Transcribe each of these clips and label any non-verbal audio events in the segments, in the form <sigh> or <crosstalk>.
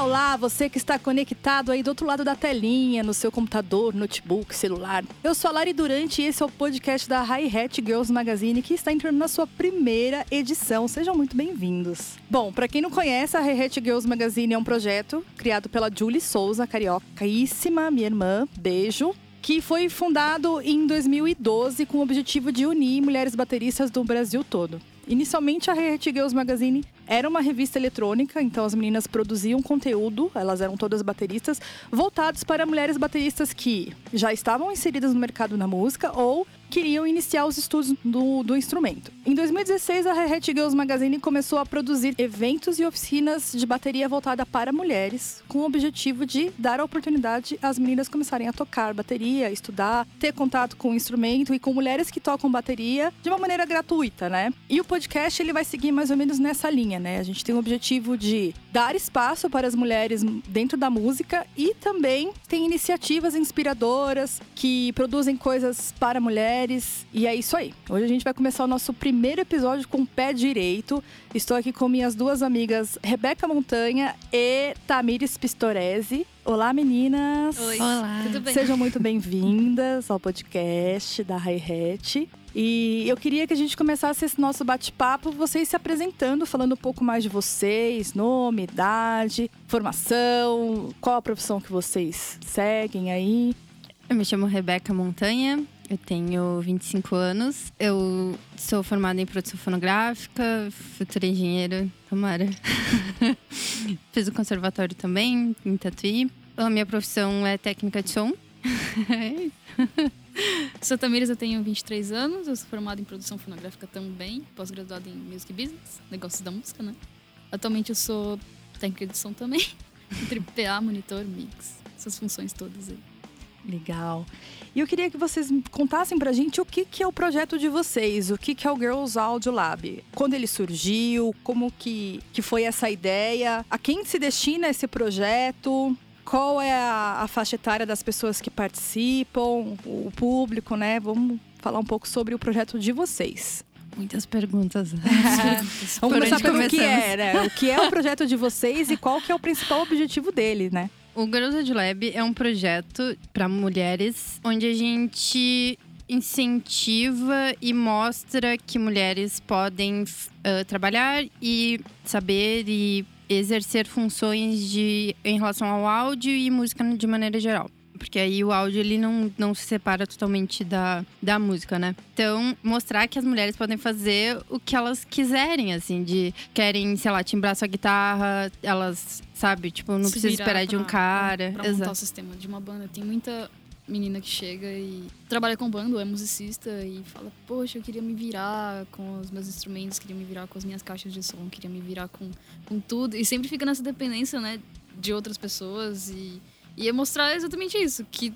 Olá, você que está conectado aí do outro lado da telinha, no seu computador, notebook, celular. Eu sou a Lari Durante e esse é o podcast da Hi Hat Girls Magazine que está entrando na sua primeira edição. Sejam muito bem-vindos. Bom, para quem não conhece, a Hi Hat Girls Magazine é um projeto criado pela Julie Souza, cariocaíssima, minha irmã. Beijo que foi fundado em 2012 com o objetivo de unir mulheres bateristas do Brasil todo. Inicialmente, a Heart Girls Magazine era uma revista eletrônica, então as meninas produziam conteúdo, elas eram todas bateristas, voltados para mulheres bateristas que já estavam inseridas no mercado na música ou queriam iniciar os estudos do, do instrumento. Em 2016, a Hat Girls Magazine começou a produzir eventos e oficinas de bateria voltada para mulheres, com o objetivo de dar a oportunidade às meninas começarem a tocar bateria, estudar, ter contato com o instrumento e com mulheres que tocam bateria de uma maneira gratuita, né? E o podcast ele vai seguir mais ou menos nessa linha, né? A gente tem o objetivo de dar espaço para as mulheres dentro da música e também tem iniciativas inspiradoras que produzem coisas para mulheres. E é isso aí. Hoje a gente vai começar o nosso primeiro episódio com o pé direito. Estou aqui com minhas duas amigas, Rebeca Montanha e Tamires Pistorese. Olá, meninas! Oi, Olá. tudo bem? Sejam muito bem-vindas ao podcast da Hi-Hat. E eu queria que a gente começasse esse nosso bate-papo, vocês se apresentando, falando um pouco mais de vocês, nome, idade, formação, qual a profissão que vocês seguem aí. Eu me chamo Rebeca Montanha, eu tenho 25 anos. Eu sou formada em produção fonográfica, futura engenheira, tomara. <laughs> Fiz o conservatório também, em Tatuí. A minha profissão é técnica de som. <laughs> Sou Tamires, eu tenho 23 anos, eu sou formada em produção fonográfica também, pós-graduada em Music Business, negócios da música, né? Atualmente eu sou técnica de som também, <laughs> PA, monitor, mix, essas funções todas aí. Legal. E eu queria que vocês contassem pra gente o que, que é o projeto de vocês, o que, que é o Girls Audio Lab. Quando ele surgiu, como que, que foi essa ideia, a quem se destina esse projeto, qual é a, a faixa etária das pessoas que participam, o público, né? Vamos falar um pouco sobre o projeto de vocês. Muitas perguntas. <laughs> Vamos começar pelo que começamos? é, né? O que é o projeto de vocês e qual que é o principal objetivo dele, né? O Girls Ed Lab é um projeto para mulheres onde a gente incentiva e mostra que mulheres podem ah, trabalhar e saber e exercer funções de, em relação ao áudio e música de maneira geral. Porque aí o áudio ele não, não se separa totalmente da, da música, né? Então, mostrar que as mulheres podem fazer o que elas quiserem, assim, de querem, sei lá, timbrar sua guitarra, elas, sabe, tipo, não Se precisa esperar de um pra- cara. Pra, pra montar o sistema de uma banda. Tem muita menina que chega e trabalha com banda, é musicista e fala, poxa, eu queria me virar com os meus instrumentos, queria me virar com as minhas caixas de som, queria me virar com, com tudo. E sempre fica nessa dependência, né, de outras pessoas e, e é mostrar exatamente isso, que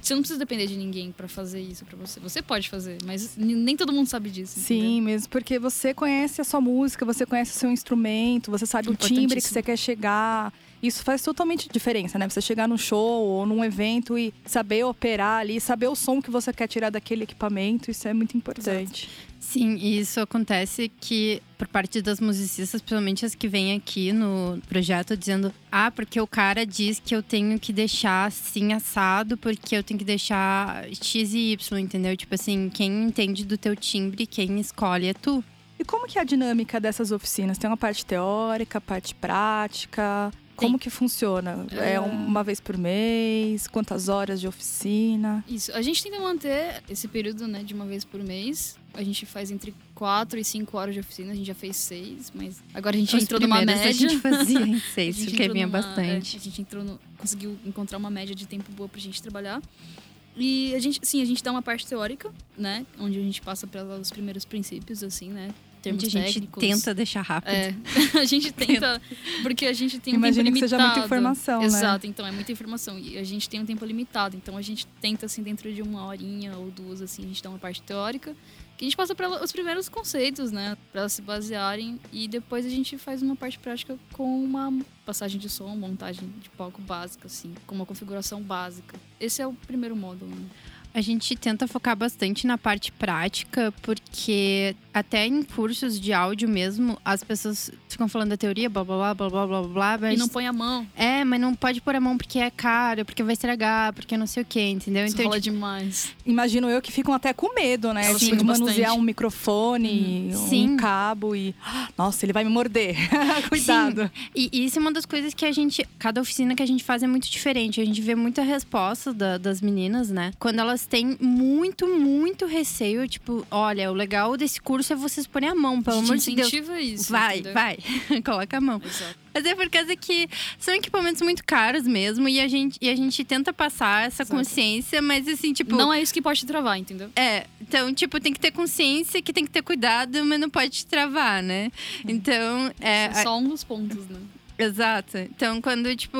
você não precisa depender de ninguém pra fazer isso pra você. Você pode fazer, mas nem todo mundo sabe disso. entendeu? Sim, mesmo porque você conhece a sua música, você conhece o seu instrumento, você sabe o timbre que você quer chegar. Isso faz totalmente diferença, né? Você chegar num show ou num evento e saber operar ali, saber o som que você quer tirar daquele equipamento, isso é muito importante. Sim, e isso acontece que por parte das musicistas, principalmente as que vêm aqui no projeto dizendo: "Ah, porque o cara diz que eu tenho que deixar assim assado, porque eu tenho que deixar X e Y", entendeu? Tipo assim, quem entende do teu timbre, quem escolhe é tu. E como que é a dinâmica dessas oficinas? Tem uma parte teórica, parte prática? Como que funciona? É É. uma vez por mês? Quantas horas de oficina? Isso. A gente tenta manter esse período, né, de uma vez por mês. A gente faz entre quatro e cinco horas de oficina. A gente já fez seis, mas agora a gente Os entrou numa média. A gente <laughs> fazia em <laughs> A seis, gente porque vinha numa- bastante. é, a gente entrou no, conseguiu encontrar uma média de tempo boa pra gente trabalhar. E a gente, sim, a gente dá uma parte teórica, né, onde a gente passa pelos primeiros princípios, assim, né, termos a gente técnicos. tenta deixar rápido. É, <laughs> a gente tenta, porque a gente tem um Imagino tempo que seja limitado. muita informação, né? Exato, então é muita informação. E a gente tem um tempo limitado, então a gente tenta, assim, dentro de uma horinha ou duas, assim, a gente dá uma parte teórica, que a gente passa para os primeiros conceitos, né, para elas se basearem, e depois a gente faz uma parte prática com uma passagem de som, montagem de palco básica, assim, com uma configuração básica. Esse é o primeiro módulo, né? A gente tenta focar bastante na parte prática, porque até em cursos de áudio mesmo, as pessoas ficam falando da teoria, blá blá blá blá blá blá blá. Mas... E não põe a mão. É, mas não pode pôr a mão porque é caro, porque vai estragar, porque não sei o que, entendeu? Isso então, rola tipo, demais. Imagino eu que ficam até com medo, né? Elas Tipo, de manusear bastante. um microfone, um Sim. cabo e. Nossa, ele vai me morder. <laughs> Cuidado. E e isso é uma das coisas que a gente. Cada oficina que a gente faz é muito diferente. A gente vê muita resposta da- das meninas, né? Quando elas têm muito, muito receio, tipo, olha, o legal desse curso é vocês porem a mão, pelo a amor de Deus. incentiva isso. Vai, entendeu? vai, <laughs> coloca a mão. Exato. Mas é por causa que são equipamentos muito caros mesmo e a gente, e a gente tenta passar essa Exato. consciência, mas assim, tipo. Não é isso que pode te travar, entendeu? É, então, tipo, tem que ter consciência que tem que ter cuidado, mas não pode te travar, né? Então, é. É só um dos pontos, né? Exato. Então, quando, tipo,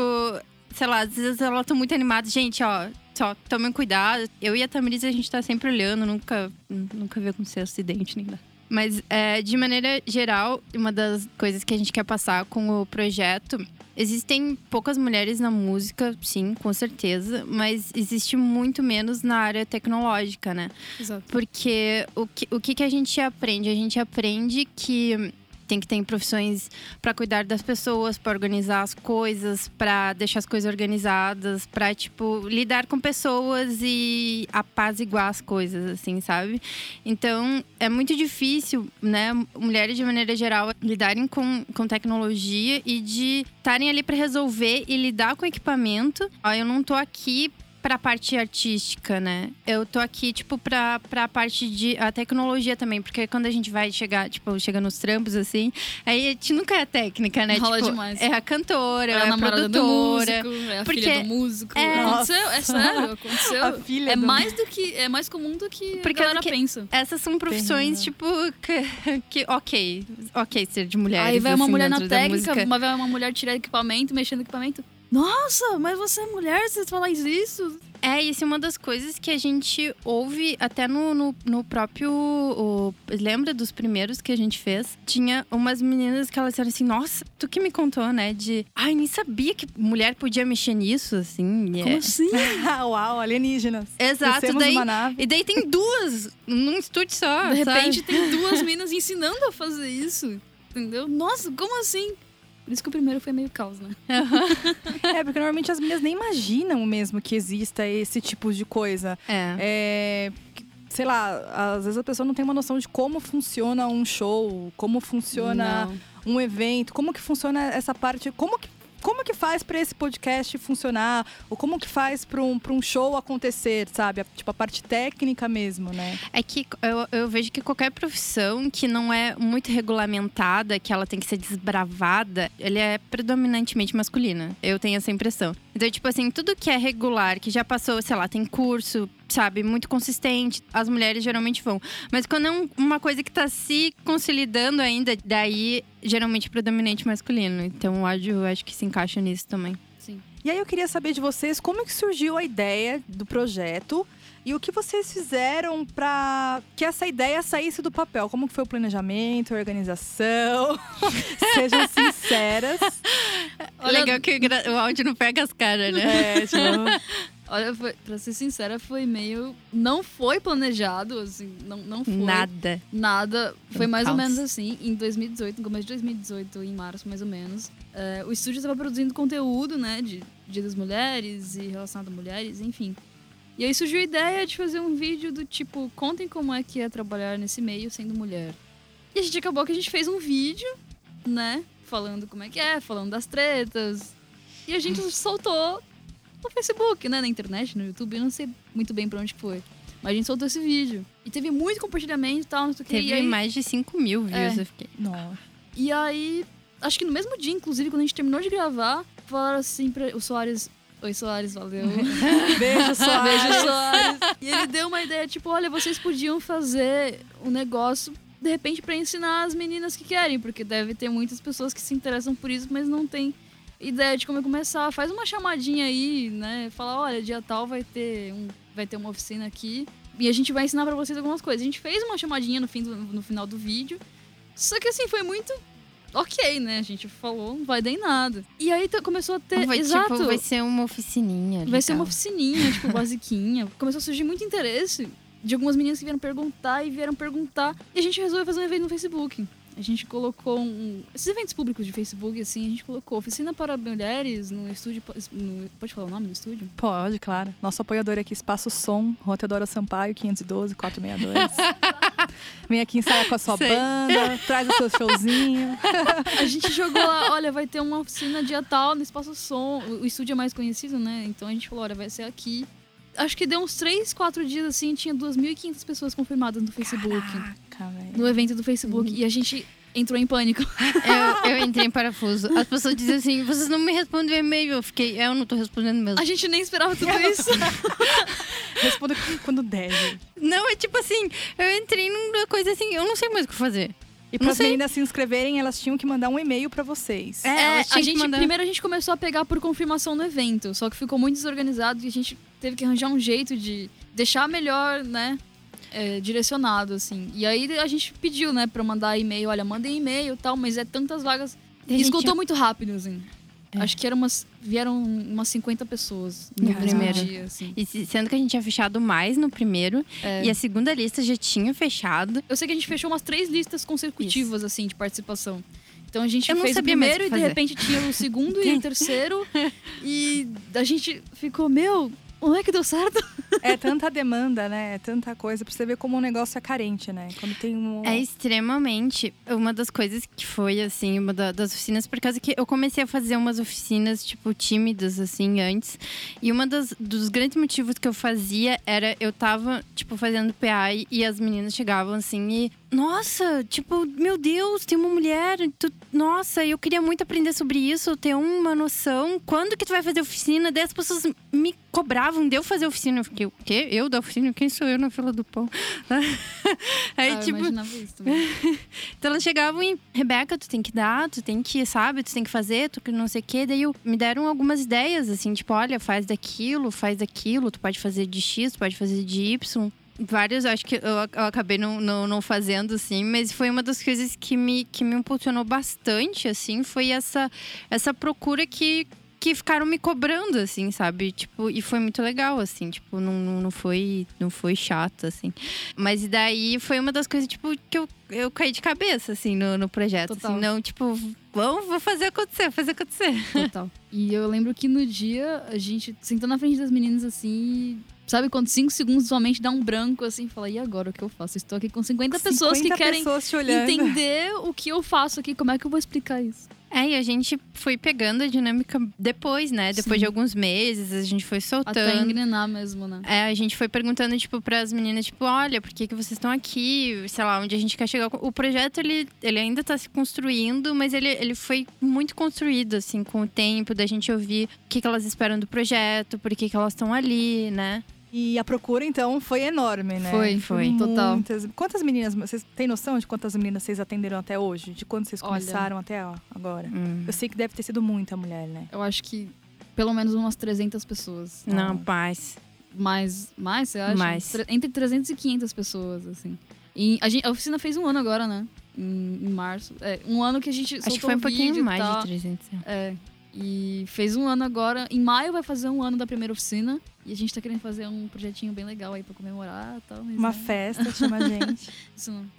sei lá, às vezes elas estão muito animadas, gente, ó, só tomem cuidado. Eu e a Tamiris, a gente tá sempre olhando, nunca, nunca viu acontecer acidente nem nada. Mas, é, de maneira geral, uma das coisas que a gente quer passar com o projeto. Existem poucas mulheres na música, sim, com certeza, mas existe muito menos na área tecnológica, né? Exato. Porque o que, o que, que a gente aprende? A gente aprende que tem que ter profissões para cuidar das pessoas, para organizar as coisas, para deixar as coisas organizadas, para tipo lidar com pessoas e apaziguar as coisas, assim, sabe? Então é muito difícil, né, mulheres de maneira geral lidarem com, com tecnologia e de estarem ali para resolver e lidar com equipamento. Ó, eu não tô aqui pra parte artística, né? Eu tô aqui, tipo, pra, pra parte de a tecnologia também. Porque quando a gente vai chegar, tipo, chega nos trampos, assim, aí a gente nunca é a técnica, né? Rola tipo, demais. É a cantora, É é a a namorada do produtora. músico, é a Porque- filha do músico. É. Aconteceu, é sério, aconteceu. <laughs> A filha é do- mais do que. É mais comum do que Porque a galera que- pensa. Essas são profissões, tipo, que, que ok, ok ser de mulheres. Aí vai uma assim, mulher na técnica, vai uma mulher tirar equipamento, mexendo no equipamento. Nossa, mas você é mulher, você fala isso? É, isso é uma das coisas que a gente ouve até no, no, no próprio. o- lembra dos primeiros que a gente fez? Tinha umas meninas que elas disseram assim: Nossa, tu que me contou, né? De. Ai, nem sabia que mulher podia mexer nisso, assim. e Como é- assim? <laughs> Uau, alienígenas. Exato, Descemos daí. uma nave. E daí tem duas num estúdio só. De sabe? repente tem duas <laughs> minas ensinando a fazer isso. Entendeu? Nossa, como assim? Por isso que o primeiro foi meio caos, né? <laughs> É, porque normalmente as meninas nem imaginam mesmo que exista esse tipo de coisa. É. É, sei lá, às vezes a pessoa não tem uma noção de como funciona um show, como funciona Não. um evento, como que funciona essa parte, como que como que faz para esse podcast funcionar? Ou como que faz para um, um show acontecer, sabe? A- Tipo, a parte técnica mesmo, né? É que eu, eu vejo que qualquer profissão que não é muito regulamentada, que ela tem que ser desbravada, ele é predominantemente masculina. Eu tenho essa impressão. Então, tipo assim, tudo que é regular, que já passou, sei lá, tem curso, sabe, muito consistente, as mulheres geralmente vão. Mas quando é um- uma coisa que tá se consolidando ainda, daí geralmente é predominante masculino. Então, o áudio eu acho que se encaixa nisso também. Sim. E aí eu queria saber de vocês como que surgiu a ideia do projeto e o que vocês fizeram para que essa ideia saísse do papel. Como que foi o planejamento, a organização? <laughs> Sejam sinceras. Olha- Legal que o o áudio não pega as caras, né? É, tipo, <laughs> Olha, foi, pra ser sincera, foi meio. Não foi planejado, assim, não, não foi. Nada. Nada. Foi Um mais ou menos assim, em 2018, no começo de 2018, em março mais ou menos. é, o estúdio estava produzindo conteúdo, né, de Dia das Mulheres e relacionado a mulheres, enfim. E aí surgiu a ideia de fazer um vídeo do tipo, contem como é que é trabalhar nesse meio sendo mulher. E a gente acabou que a gente fez um vídeo, né, falando como é que é, falando das tretas. E a gente soltou no Facebook, né, na internet, no YouTube, eu não sei muito bem pra onde foi. Mas a gente soltou esse vídeo. E teve muito compartilhamento e tal, não sei o que. Teve aí, mais de 5 mil views. É. Eu fiquei. Nossa. e aí, acho que no mesmo dia, inclusive, quando a gente terminou de gravar, falaram assim pra o Soares. Oi, Soares, valeu. <laughs> Beijo, Soares. Beijo, Soares. E ele deu uma ideia, tipo, olha, vocês podiam fazer um negócio, de repente, pra ensinar as meninas que querem, porque deve ter muitas pessoas que se interessam por isso, mas não tem ideia de como começar. Faz uma chamadinha aí, né? Fala, olha, dia tal vai ter, um, vai ter uma oficina aqui. E a gente vai ensinar pra vocês algumas coisas. A gente fez uma chamadinha no, fim do- no final do vídeo. Só que assim, foi muito ok, né? A gente falou, não vai dar em nada. E aí começou a ter. Vai, exato. tipo, vai ser uma oficininha. Vai ser uma legal. oficininha, tipo, <laughs> basiquinha. Começou a surgir muito interesse de algumas meninas que vieram perguntar e vieram perguntar. E a gente resolveu fazer um evento no Facebook. A gente colocou um, esses eventos públicos de Facebook, assim, a gente colocou oficina para mulheres no estúdio. No, pode falar o nome do estúdio? Pode, claro. Nosso apoiador aqui, Espaço Som, Rua Teodora Sampaio, 512 462. <laughs> Vem aqui ensaiar com a sua Sei. banda, traz o seu showzinho. A gente jogou lá, olha, vai ter uma oficina dia tal no Espaço Som. O, o estúdio é mais conhecido, né? Então a gente falou, olha, vai ser aqui. Acho que deu uns 3, 4 dias assim, tinha 2.500 pessoas confirmadas no Facebook. Caraca, velho. No evento do Facebook. E a gente entrou em pânico. Eu, eu entrei em parafuso. As pessoas dizem assim: vocês não me respondem o e-mail. Eu fiquei, "É, eu não tô respondendo mesmo. A gente nem esperava tudo isso. <laughs> Responda quando deve. Não, é tipo assim, eu entrei numa coisa assim, eu não sei mais o que fazer. E para as meninas se inscreverem, elas tinham que mandar um e-mail para vocês. É, É, a que gente, mandar- primeiro a gente começou a pegar por confirmação no evento, só que ficou muito desorganizado e a gente teve que arranjar um jeito de deixar melhor, né, é, direcionado, assim. E aí a gente pediu, né, pra mandar e-mail, olha, mandem e-mail e tal, mas é tantas vagas. E gente- Esgotou muito rápido, assim. É. Acho que eram umas, vieram umas 50 pessoas no No primeiro. dia, assim. E se- sendo que a gente tinha fechado mais no primeiro, É. e a segunda lista já tinha fechado. Eu sei que a gente fechou umas três listas consecutivas, assim, de participação. Então a gente Eu fez o primeiro e de repente tinha o segundo e o <laughs> terceiro. E a gente ficou, meu, como é que deu certo? <laughs> É tanta demanda, né? É tanta coisa pra você ver como o negócio é carente, né? Quando tem um. É extremamente uma das coisas que foi, assim, uma da- das oficinas, por causa que eu comecei a fazer umas oficinas, tipo, tímidas, assim, antes. E uma das, dos grandes motivos que eu fazia era eu tava, tipo, fazendo PA e as meninas chegavam assim e. Nossa, tipo, meu Deus, tem uma mulher. tu- nossa, eu queria muito aprender sobre isso, ter uma noção. Quando que tu vai fazer oficina? Daí as pessoas me cobravam de eu fazer oficina. Eu fiquei, o quê? Eu da oficina? Quem sou eu na fila do pão? <laughs> Aí, Ah, eu tipo, imaginava isso <laughs> então elas chegavam e, Rebeca, tu tem que dar, tu tem que, sabe, tu tem que fazer, tu que não sei o quê. Daí eu, me deram algumas ideias, assim, tipo, olha, faz daquilo, faz daquilo, tu pode fazer de X, tu pode fazer de Y. Vários, acho que eu, eu acabei não, não, não fazendo, assim, mas foi uma das coisas que me, que me impulsionou bastante, assim, foi essa, essa procura que, que ficaram me cobrando, assim, sabe? Tipo, e foi muito legal, assim, tipo, não, não foi, não foi chato, assim. Mas daí foi uma das coisas, tipo, que eu, eu caí de cabeça, assim, no, no projeto. Total. Assim, não, tipo, vamos, vou fazer acontecer, fazer acontecer. Total. E eu lembro que no dia a gente sentou na frente das meninas assim. e- Sabe quando cinco segundos sua mente dá um branco assim fala, e agora o que eu faço? Estou aqui com 50 pessoas que 50 querem pessoas entender o que eu faço aqui, como é que eu vou explicar isso? É, e a gente foi pegando a dinâmica depois, né? Depois Sim. de alguns meses, a gente foi soltando. Até engrenar mesmo, né? É, a gente foi perguntando, tipo, pras meninas, tipo, olha, por que, que vocês estão aqui? Sei lá, onde a gente quer chegar. O projeto, ele, ele ainda tá se construindo, mas ele, ele foi muito construído, assim, com o tempo, da gente ouvir o que, que elas esperam do projeto, por que, que elas estão ali, né? E a procura, então, foi enorme, né? Foi, foi, total. Muitas... Quantas meninas, vocês têm noção de quantas meninas vocês atenderam até hoje? De quando vocês Olha. começaram até ó, agora? Hum. Eu sei que deve ter sido muita mulher, né? Eu acho que pelo menos umas 300 pessoas. Não, Ah. paz. Mais, mais você acha? Mais. Tre- Entre 300 e 500 pessoas, assim. E a, gente, a oficina fez um ano agora, né? Em, em março. É, um ano que a gente Acho que foi um pouquinho vídeo mais de 300. É. E fez um ano agora. Em maio vai fazer um ano da primeira oficina. E a gente tá querendo fazer um projetinho bem legal aí pra comemorar e tal. Uma é, festa, chama a gente. <laughs>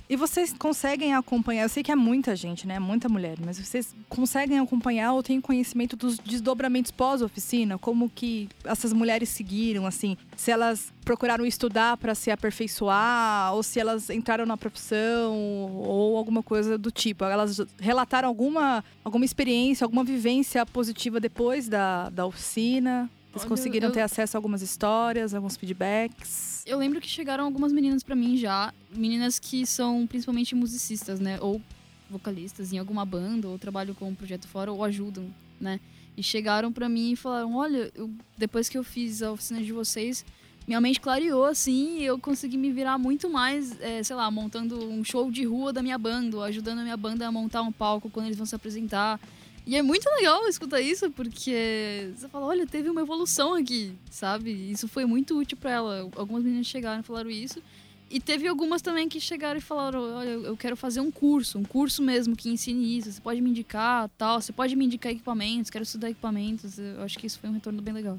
E vocês conseguem acompanhar? Eu sei que é muita gente, né? Muita mulher, mas vocês conseguem acompanhar ou têm conhecimento dos desdobramentos pós-oficina? Como que essas mulheres seguiram, assim? Se elas procuraram estudar para se aperfeiçoar, ou se elas entraram na profissão, ou alguma coisa do tipo. Elas relataram alguma, alguma experiência, alguma vivência positiva depois da, da oficina? Vocês conseguiram eu- ter acesso a algumas histórias, alguns feedbacks? Eu lembro que chegaram algumas meninas pra mim já. Meninas que são principalmente musicistas, né? Ou vocalistas em alguma banda, ou trabalham com um projeto fora, ou ajudam, né? E chegaram pra mim e falaram: Olha, eu- depois que eu fiz a oficina de vocês, minha mente clareou, assim, e eu consegui me virar muito mais, é, sei lá, montando um show de rua da minha banda, ou ajudando a minha banda a montar um palco quando eles vão se apresentar. E é muito legal escutar isso, porque você fala, olha, teve uma evolução aqui, sabe? Isso foi muito útil pra ela. Algumas meninas chegaram e falaram isso. E teve algumas também que chegaram e falaram, olha, eu quero fazer um curso, um curso mesmo que ensine isso. Você pode me indicar, tal. Você pode me indicar equipamentos, quero estudar equipamentos. Eu acho que isso foi um retorno bem legal.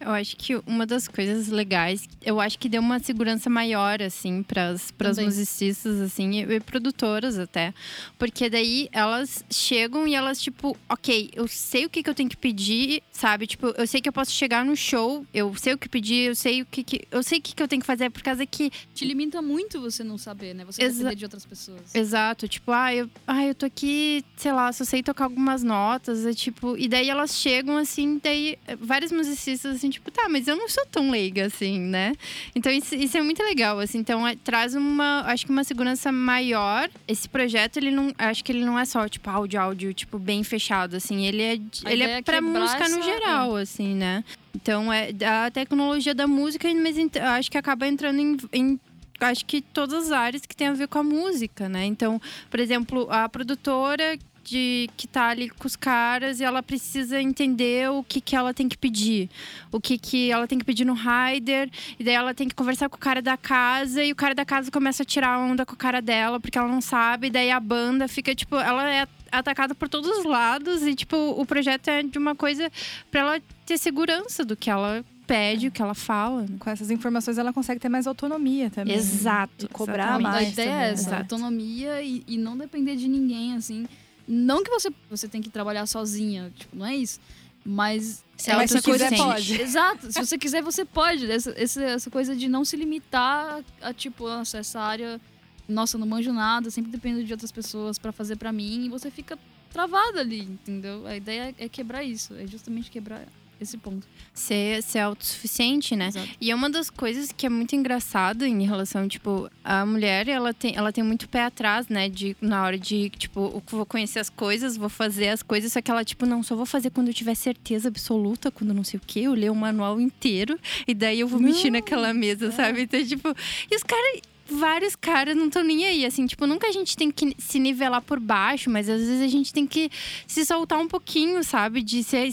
Eu acho que uma das coisas legais, eu acho que deu uma segurança maior, assim, para as musicistas, assim, e, e produtoras até. Porque daí elas chegam e elas, tipo, ok, eu sei o que, que eu tenho que pedir, sabe? Tipo, eu sei que eu posso chegar no show, eu sei o que pedir, eu sei o que, que eu sei o que, que eu tenho que fazer, por causa que Te limita muito você não saber, né? Você depender de outras pessoas. Exato, tipo, ah eu, ah, eu tô aqui, sei lá, só sei tocar algumas notas, é tipo, e daí elas chegam assim, daí vários musicistas assim, tipo, tá, mas eu não sou tão leiga assim, né? Então isso, isso é muito legal, assim, então é- traz uma, acho que uma segurança maior. Esse projeto, ele não, acho que ele não é só tipo áudio, áudio, tipo bem fechado, assim, ele é, A ele é é para quebrar música no geral, assim, né? Então é a tecnologia da música, mas acho que acaba entrando em, em acho que todas as áreas que tem a ver com a música, né? Então, por exemplo, a produtora de que tá ali com os caras e ela precisa entender o que que ela tem que pedir, o que que ela tem que pedir no rider, e daí ela tem que conversar com o cara da casa e o cara da casa começa a tirar onda com o cara dela porque ela não sabe, e daí a banda fica tipo, ela é atacada por todos os lados e tipo, o projeto é de uma coisa para ela ter segurança do que ela pede, o que ela fala. né? Com essas informações ela consegue ter mais autonomia também. Exato, E cobrar exatamente. mais. a ideia também, é essa, né? autonomia e, e não depender de ninguém, assim. Não que você, você tem que trabalhar sozinha, tipo, não é isso. Mas Se é Mas se coisa quiser, pode. Exato, se <laughs> você quiser, você pode. Essa, essa, essa coisa de não se limitar a, tipo, nossa, essa área, nossa, eu não manjo nada, sempre dependo de outras pessoas pra fazer pra mim, e você fica travado ali, entendeu? A ideia é quebrar isso, é justamente quebrar esse ponto. Ser, ser autossuficiente, né? Exato. E é uma das coisas que é muito engraçado em relação, tipo, a mulher, ela tem, ela tem muito pé atrás, né? De, na hora de, tipo, vou conhecer as coisas, vou fazer as coisas, só que ela, tipo, não, só vou fazer quando eu tiver certeza absoluta, quando não sei o quê, eu ler o manual inteiro, e daí eu vou mexer naquela mesa, sabe? Então, tipo, e os caras. Vários caras não estão nem aí, assim, tipo, nunca a gente tem que se nivelar por baixo, mas às vezes a gente tem que se soltar um pouquinho, sabe? De ser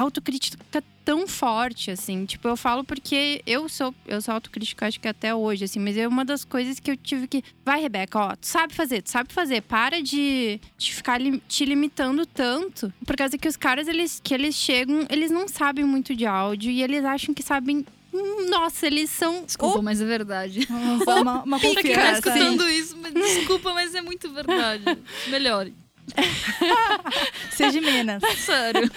autocrítica tão forte, assim. Tipo, eu falo porque eu sou, eu sou autocrítica, acho que até hoje, assim, mas é uma das coisas que eu tive que. Vai, Rebeca, ó, tu sabe fazer, tu sabe fazer. Para de, de ficar li- te limitando tanto. Por causa que os caras, eles, que eles chegam, eles não sabem muito de áudio e eles acham que sabem. Hum, Nossa, eles são. Desculpa, o mas é verdade. Dar <laughs> uma, uma Pra quem tá confiança. escutando isso, mas desculpa, mas é muito verdade. Melhore. <laughs> Seja menos. Sério.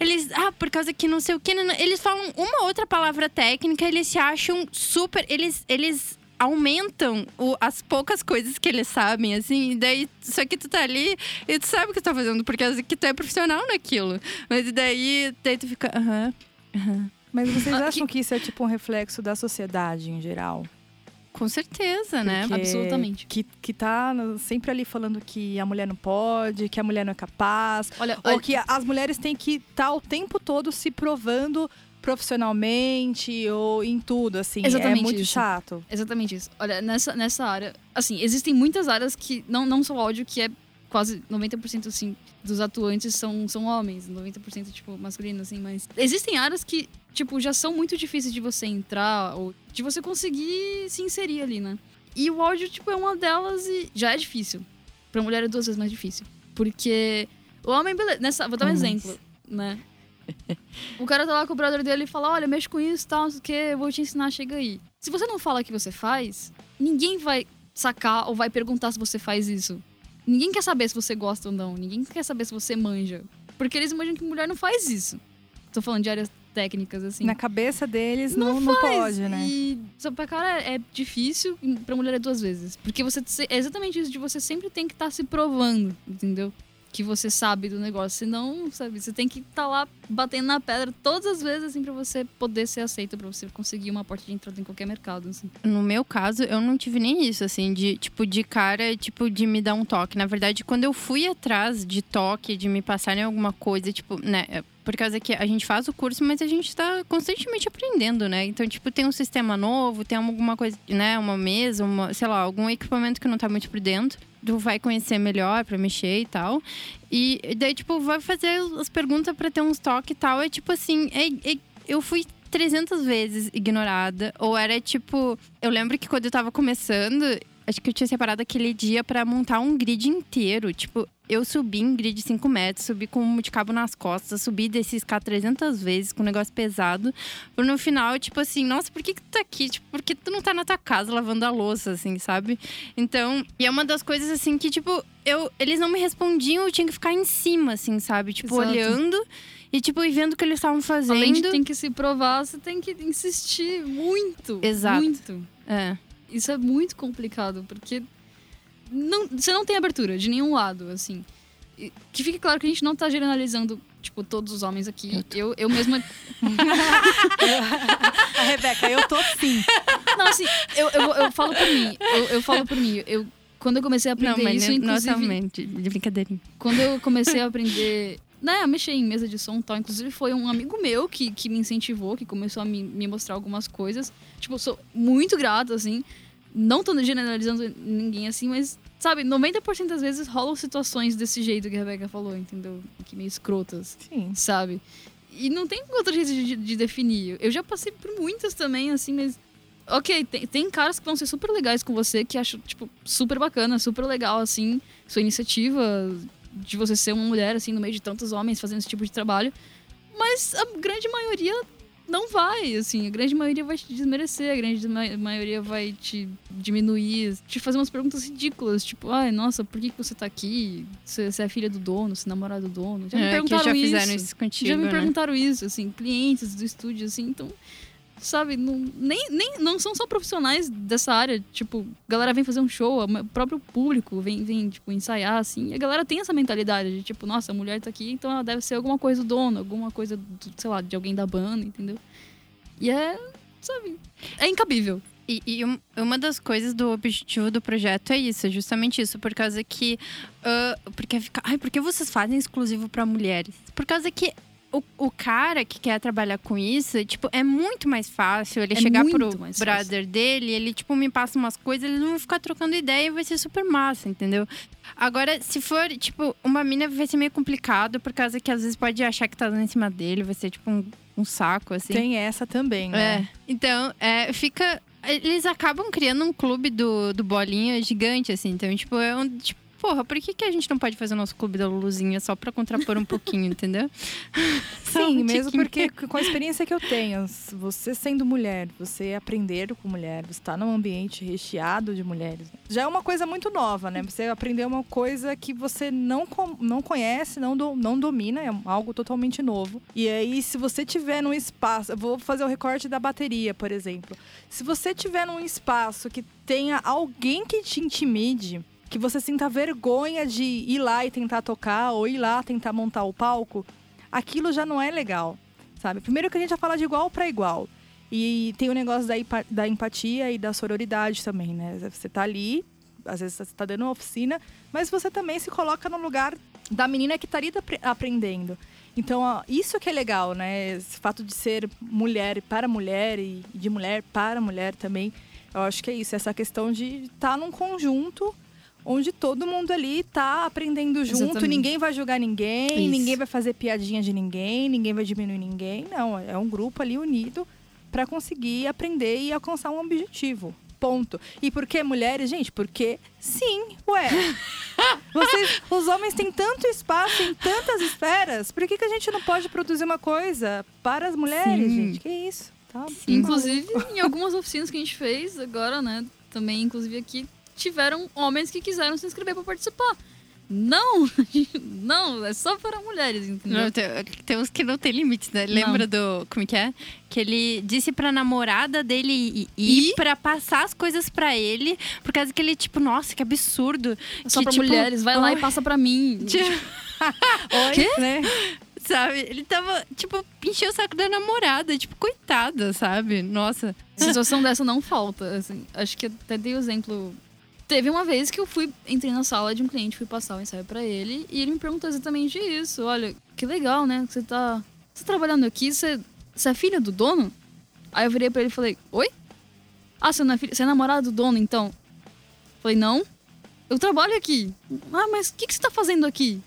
Eles, ah, por causa que não sei o que, eles falam uma outra palavra técnica, eles se acham super, eles eles aumentam o- as poucas coisas que eles sabem, assim, e daí só que tu tá ali e tu sabe o que tu tá fazendo, por causa que tu é profissional naquilo. Mas daí, daí tu fica, aham, aham. Mas vocês Ah, acham que isso é tipo um reflexo da sociedade em geral? Com certeza, né? Porque- Absolutamente. Que, que tá sempre ali falando que a mulher não pode, que a mulher não é capaz. Olha, Ou olha, que as mulheres têm que estar o tempo todo se provando profissionalmente ou em tudo, assim. Exatamente é muito isso. chato. Exatamente isso. Olha, nessa, nessa área, assim, existem muitas áreas que, não, não só áudio, que é quase 90% assim, dos atuantes são, são homens, 90% tipo masculino, assim, mas existem áreas que, tipo, já são muito difíceis de você entrar ou de você conseguir se inserir ali, né? E o áudio, tipo, é uma delas e já é difícil. Pra mulher é duas vezes mais difícil. Porque o homem, beleza. Nessa, vou dar um exemplo, né? O cara tá lá com o brother dele e fala: Olha, mexe com isso, tal, não sei o que, eu vou te ensinar, chega aí. Se você não fala o que você faz, ninguém vai sacar ou vai perguntar se você faz isso. Ninguém quer saber se você gosta ou não. Ninguém quer saber se você manja. Porque eles imaginam que mulher não faz isso. Tô falando de áreas técnicas, assim. Na cabeça deles não, não, pode, né? E só pra cara é difícil, pra mulher é duas vezes. Porque você é exatamente isso de você sempre tem que estar se provando, entendeu? Que você sabe do negócio. Senão, sabe, você tem que estar lá batendo na pedra todas as vezes, assim, pra você poder ser aceito, pra você conseguir uma porta de entrada em qualquer mercado, assim. No meu caso, eu não tive nem isso, assim, de tipo, de cara, tipo, de me dar um toque. Na verdade, quando eu fui atrás de toque, de me passarem alguma coisa, tipo, né? Por causa que a gente faz o curso, mas a gente tá constantemente aprendendo, né? Então, tipo, tem um sistema novo, tem alguma coisa, né? Uma mesa, uma, sei lá, algum equipamento que não tá muito por dentro. Tu vai conhecer melhor pra mexer e tal. E daí, tipo, vai fazer as perguntas pra ter uns toques e tal. É tipo assim, é- é- eu fui 300 vezes ignorada. Ou era tipo. Eu lembro que quando eu tava começando, acho que eu tinha separado aquele dia pra montar um grid inteiro. Tipo, eu subi em grid de 5 metros, subi com um multicabo nas costas, subi desse escada 300 vezes com um negócio pesado. Por no final, tipo assim, nossa, por que, que tu tá aqui? Tipo, por que tu não tá na tua casa lavando a louça, assim, sabe? Então, e é uma das coisas assim que, tipo, eu, eles não me respondiam, eu tinha que ficar em cima, assim, sabe? Tipo, Exato. olhando e, tipo, e vendo o que eles estavam fazendo. Além de ter que se provar, você tem que insistir muito. Exato. Muito. É. Isso é muito complicado, porque não, você não tem abertura de nenhum lado, assim. E que fique claro que a gente não tá generalizando, tipo, todos os homens aqui. Eu, eu mesma. <laughs> A Rebeca, eu tô sim. Não, assim, eu, eu, eu falo por mim. Eu, eu falo por mim. Eu, quando eu comecei a Não, aprender mas isso, inclusive. de brincadeirinha. Quando eu comecei a aprender, né, a mexer em mesa de som e tal, inclusive foi um amigo meu que, que me incentivou, que começou a me, me mostrar algumas coisas. Tipo, eu sou muito grata, assim. Não tô generalizando ninguém assim, mas, sabe, 90% das vezes rolam situações desse jeito que a Rebeca falou, entendeu? Que meio escrotas, Sim. sabe? E não tem outro jeito de, de definir. Eu já passei por muitas também, assim, mas. Ok, tem, tem caras que vão ser super legais com você, que acho, tipo, super bacana, super legal, assim, sua iniciativa de você ser uma mulher, assim, no meio de tantos homens fazendo esse tipo de trabalho. Mas a grande maioria não vai, assim. A grande maioria vai te desmerecer, a grande ma- maioria vai te diminuir, te fazer umas perguntas ridículas, tipo, ai, nossa, por que que você tá aqui? Você, você é filha do dono, você é namorada do dono? Já me É, perguntaram já isso. isso contigo, Já me né? perguntaram isso, assim, clientes do estúdio, assim, então. Sabe, não, nem, nem, não são só profissionais dessa área. Tipo, a galera vem fazer um show, o próprio público vem, vem tipo, ensaiar, assim. E a galera tem essa mentalidade de, tipo, nossa, a mulher tá aqui, então ela deve ser alguma coisa do dono, alguma coisa, do, sei lá, de alguém da banda, entendeu? E é, sabe, é incabível. E, e um- uma das coisas do objetivo do projeto é isso, é justamente isso, por causa que. ah, porque fica. Ai, por que vocês fazem exclusivo pra mulheres? Por causa que. O, o cara que quer trabalhar com isso, tipo, é muito mais fácil ele É chegar pro brother dele, ele, tipo, me passa umas coisas, eles vão ficar trocando ideia e vai ser super massa, entendeu? Agora, se for, tipo, uma mina vai ser meio complicado, por causa que às vezes pode achar que tá dando em cima dele, vai ser, tipo, um, um saco, assim. Tem essa também, né? É. Então, é, fica. Eles acabam criando um clube do, do bolinha gigante, assim. Então, tipo, é um. Tipo, porra, por que, que a gente não pode fazer o nosso clube da Luluzinha só pra contrapor um pouquinho, <laughs> entendeu? Sim, um mesmo porque <laughs> com a experiência que eu tenho, você sendo mulher, você aprender com mulher, você está num ambiente recheado de mulheres, já é uma coisa muito nova, né? Você aprender uma coisa que você não, não conhece, não, do- não domina, é algo totalmente novo. E aí, se você tiver num espaço, eu vou fazer o recorte da bateria, por exemplo. Se você tiver num espaço que tenha alguém que te intimide, que você sinta vergonha de ir lá e tentar tocar, ou ir lá tentar montar o palco, aquilo já não é legal, sabe? Primeiro que a gente já fala de igual para igual. E tem o negócio da, da empatia e da sororidade também, né? Você tá ali, às vezes você tá dando uma oficina, mas você também se coloca no lugar da menina que tá ali apre- aprendendo. Então, isso que é legal, né? Esse fato de ser mulher para mulher e de mulher para mulher também. Eu acho que é isso, essa questão de estar num conjunto onde todo mundo ali tá aprendendo junto, Exatamente. ninguém vai julgar ninguém, Isso. ninguém vai fazer piadinha de ninguém, ninguém vai diminuir ninguém. Não, é um grupo ali unido para conseguir aprender e alcançar um objetivo. Ponto. E por que mulheres, gente? Porque sim, ué. <laughs> Vocês, os homens têm tanto espaço em tantas esferas, por que, que a gente não pode produzir uma coisa para as mulheres, Sim. gente? Que isso? Tá Inclusive, em algumas oficinas que a gente fez agora, né? Também, inclusive aqui, tiveram homens que quiseram se inscrever para participar. Não! <laughs> Não, é só para mulheres, entendeu? Não, tem, tem uns que não tem limites, né? Lembra do. Como que é? Que ele disse pra namorada dele ir, Ir? pra passar as coisas pra ele, por causa que ele, tipo, nossa, que absurdo. É só que, para tipo, mulheres, vai lá e passa para mim. <laughs> <laughs> Oi, Quê? né? Sabe? Ele tava, tipo, encheu o saco da namorada, tipo, coitada, sabe? Nossa. Situação dessa não falta, assim. Acho que até dei o exemplo. Teve uma vez que eu fui, entrei na sala de um cliente, fui passar o ensaio pra ele, e ele me perguntou exatamente isso. Olha, que legal, né? Você tá, você tá trabalhando aqui, você, você é filha do dono? Aí eu virei pra ele e falei, oi? Ah, você não é filha, você é namorada do dono, então? Falei, não. Eu trabalho aqui. Ah, mas o que, que você tá fazendo aqui?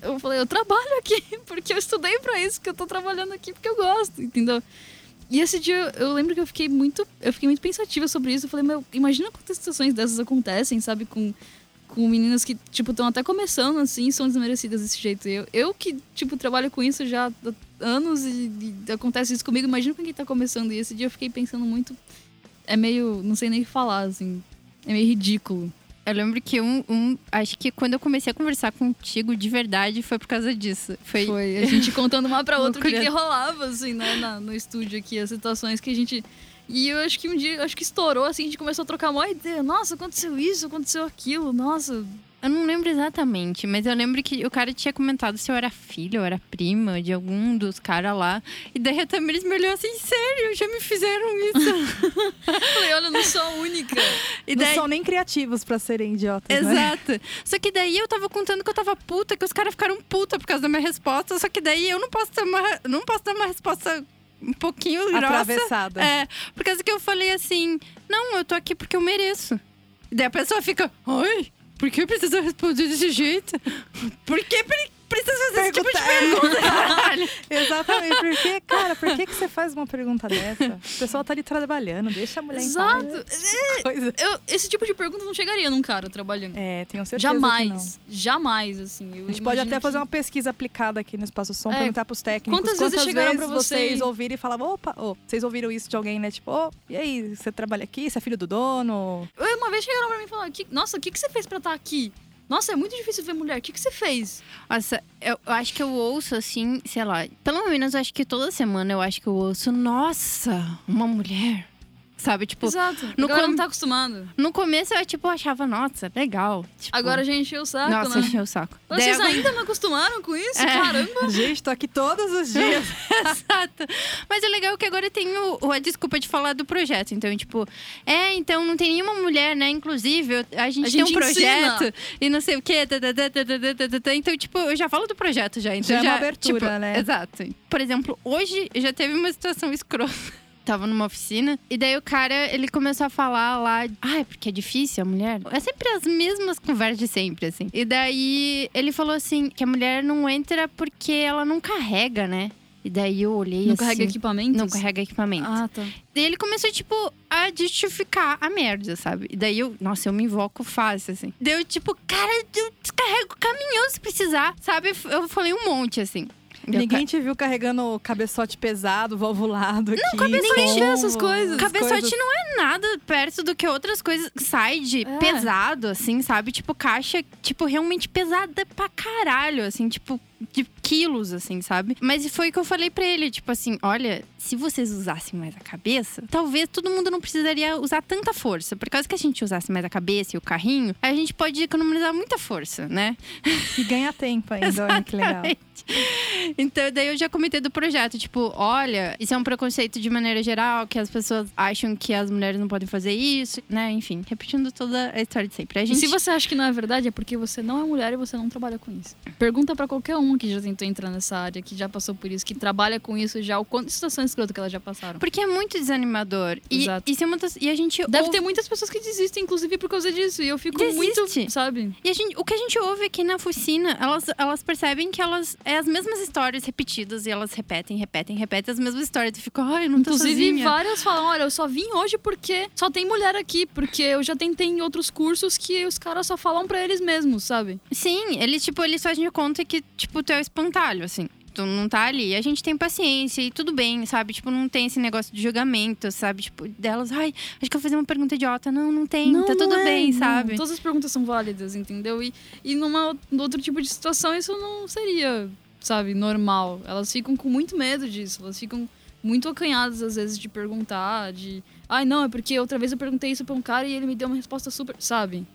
Eu falei, eu trabalho aqui, <laughs> porque eu estudei pra isso, que eu tô trabalhando aqui porque eu gosto, entendeu? E esse dia eu lembro que eu fiquei muito, eu fiquei muito pensativa sobre isso. Eu falei, meu, imagina quantas situações dessas acontecem, sabe, com com meninas que, tipo, estão até começando, assim, são desmerecidas desse jeito. Eu, eu que, tipo, trabalho com isso já há anos e, e acontece isso comigo, imagina com quem tá começando. E esse dia eu fiquei pensando muito. É meio. Não sei nem falar, assim. É meio ridículo. Eu lembro que um, um. Acho que quando eu comecei a conversar contigo de verdade foi por causa disso. Foi, Foi a gente contando uma pra <laughs> outra o que, que rolava, assim, né, na- no estúdio aqui, as situações que a gente. E eu acho que um dia, acho que estourou, assim, a gente começou a trocar uma ideia. Nossa, aconteceu isso, aconteceu aquilo, nossa. Eu não lembro exatamente, mas eu lembro que o cara tinha comentado se eu era filha ou era prima de algum dos caras lá. E daí a Tamiris me olhou assim, sério, já me fizeram isso. Eu <laughs> falei, olha, eu não sou a única. e Não daí, são nem criativos pra serem idiotas, né? Exato. Só que daí eu tava contando que eu tava puta, que os caras ficaram puta por causa da minha resposta. Só que daí eu não posso dar uma, não posso dar uma resposta um pouquinho grossa. Atravessada. É, por causa que eu falei assim: não, eu tô aqui porque eu mereço. E daí a pessoa fica: ai, por que precisa responder desse jeito? Por que pre- precisa fazer esse tipo de Pergunta-. <laughs> Exatamente. Porque, cara, por que, que você faz uma pergunta dessa? O pessoal tá ali trabalhando, deixa a mulher em paz. Exato. Eu, esse tipo de pergunta não chegaria num cara trabalhando. É, tenho certeza que não. jamais. Jamais, assim. Eu A gente pode até fazer que- uma pesquisa aplicada aqui no Espaço Som, É, perguntar pros técnicos quantas vezes chegaram pra você vocês e- ouvirem e falavam, opa, ô, vocês ouviram isso de alguém, né? Tipo, ô, e aí, você trabalha aqui? Você é filho do dono? Uma vez chegaram pra mim e falaram: "Que- Nossa, o que, que você fez pra estar aqui? Nossa, é muito difícil ver mulher. O que, que você fez? Nossa, eu, eu acho que eu ouço assim, sei lá, pelo menos eu acho que toda semana eu acho que eu ouço, nossa, uma mulher. Sabe, tipo, Exato. no Agora com- não tá acostumado. no começo eu tipo achava, nossa, legal. Tipo, Agora a gente encheu o saco, Nossa, né? encheu o saco. Vocês ainda não acostumaram com isso? É. Caramba! Gente, tô aqui todos os dias. <laughs> Exato. Mas é legal que agora tem o, o- a desculpa de falar do projeto. Então, tipo, é, então não tem nenhuma mulher, né? Inclusive, eu- a gente A tem um projeto ensina. e não sei o quê. tá, tá, tá. Então, tipo, eu já falo do projeto já. Então Já é já uma abertura, tipo, né? Exato. Por exemplo, hoje já teve uma situação escrota. Tava numa oficina e daí o cara, ele começou a falar lá, ai, porque é difícil a mulher. É sempre as mesmas conversas de sempre, assim. E daí ele falou assim, que a mulher não entra porque ela não carrega, né? E daí eu olhei Não assim. carrega equipamentos? Não carrega equipamento. Ah, tá. E ele começou, tipo, a justificar a merda, sabe? E daí eu, nossa, eu me invoco fácil, assim. Daí eu, tipo, cara, eu descarrego o caminhão se precisar, sabe? Eu falei um monte, assim. Ninguém te viu carregando cabeçote pesado, valvulado aqui. cabeçote pombo, vê essas coisas. ca- Cabeçote coisas. não é nada perto do que outras coisas. Side, É. pesado, assim, sabe? Tipo, caixa, tipo, realmente pesada pra caralho, assim, tipo, de quilos, assim, sabe? Mas foi o que eu falei pra ele, tipo assim, olha, se vocês usassem mais a cabeça, talvez todo mundo não precisaria usar tanta força. Por causa que a gente usasse mais a cabeça e o carrinho, a gente pode economizar muita força, né? E ganha tempo ainda, <laughs> olha que legal. Então, daí eu já comentei do projeto, tipo, olha, isso é um preconceito de maneira geral, que as pessoas acham que as mulheres não podem fazer isso, né? Enfim, repetindo toda a história de sempre. A E gente... se você acha que não é verdade, é porque você não é mulher e você não trabalha com isso. Pergunta pra qualquer uma que já tentou entrar nessa área, que já passou por isso, que trabalha com isso já, o quanto de situações escrotas que elas já passaram. Porque é muito desanimador. E, Exato. isso é uma das... e a gente Deve ouve... ter muitas pessoas que desistem, inclusive, por causa disso. E eu fico Desiste. muito, sabe? E a gente, o que a gente ouve aqui na Fucina, elas, elas percebem que elas é as mesmas histórias repetidas e elas repetem, repetem, repetem as mesmas histórias. E ficam, ai, eu não tô Inclusive, sozinha. várias falam: olha, eu só vim hoje porque só tem mulher aqui, porque eu já tentei em outros cursos que os caras só falam pra eles mesmos, sabe? Sim, eles, tipo, eles fazem de conta que, tipo, tu é o espantalho, assim. Tu não tá ali. A gente tem paciência e tudo bem, sabe? Tipo, não tem esse negócio de julgamento, sabe? Tipo, delas, ai, acho que eu vou fazer uma pergunta idiota. Não, não tem, tá tudo é, bem, não. sabe? Todas as perguntas são válidas, entendeu? E, e numa num outro tipo de situação, isso não seria, sabe, normal. Elas ficam com muito medo disso. Elas ficam muito acanhadas, às vezes, de perguntar, de. Ai, não, é porque outra vez eu perguntei isso pra um cara e ele me deu uma resposta super. Sabe?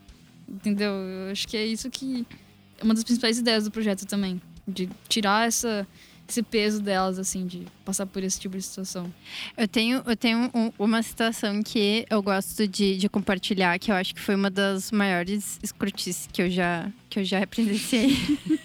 Entendeu? Eu acho que é isso que. É uma das principais ideias do projeto também. De tirar essa, esse peso delas, assim, de passar por esse tipo de situação. Eu tenho, eu tenho um- uma situação que eu gosto de, de compartilhar, que eu acho que foi uma das maiores escrotices que eu já, que eu já presenciei.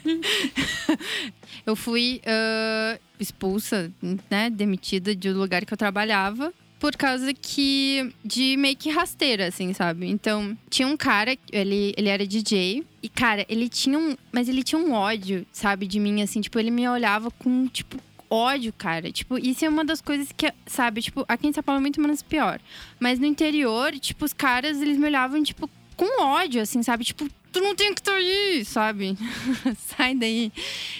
<laughs> eu fui ah, expulsa, né, demitida do lugar que eu trabalhava. Por causa que. de meio que rasteira, assim, sabe? Então, tinha um cara, ele, ele era DJ. E, cara, ele tinha um. Mas ele tinha um ódio, sabe, de mim, assim. Tipo, ele me olhava com, tipo, ódio, cara. Tipo, isso é uma das coisas que, sabe, tipo, aqui em São Paulo é muito menos pior. Mas no interior, tipo, os caras, eles me olhavam, tipo, com ódio, assim, sabe? Tipo, tu não tem que estar aí, sabe? <laughs> Sai daí.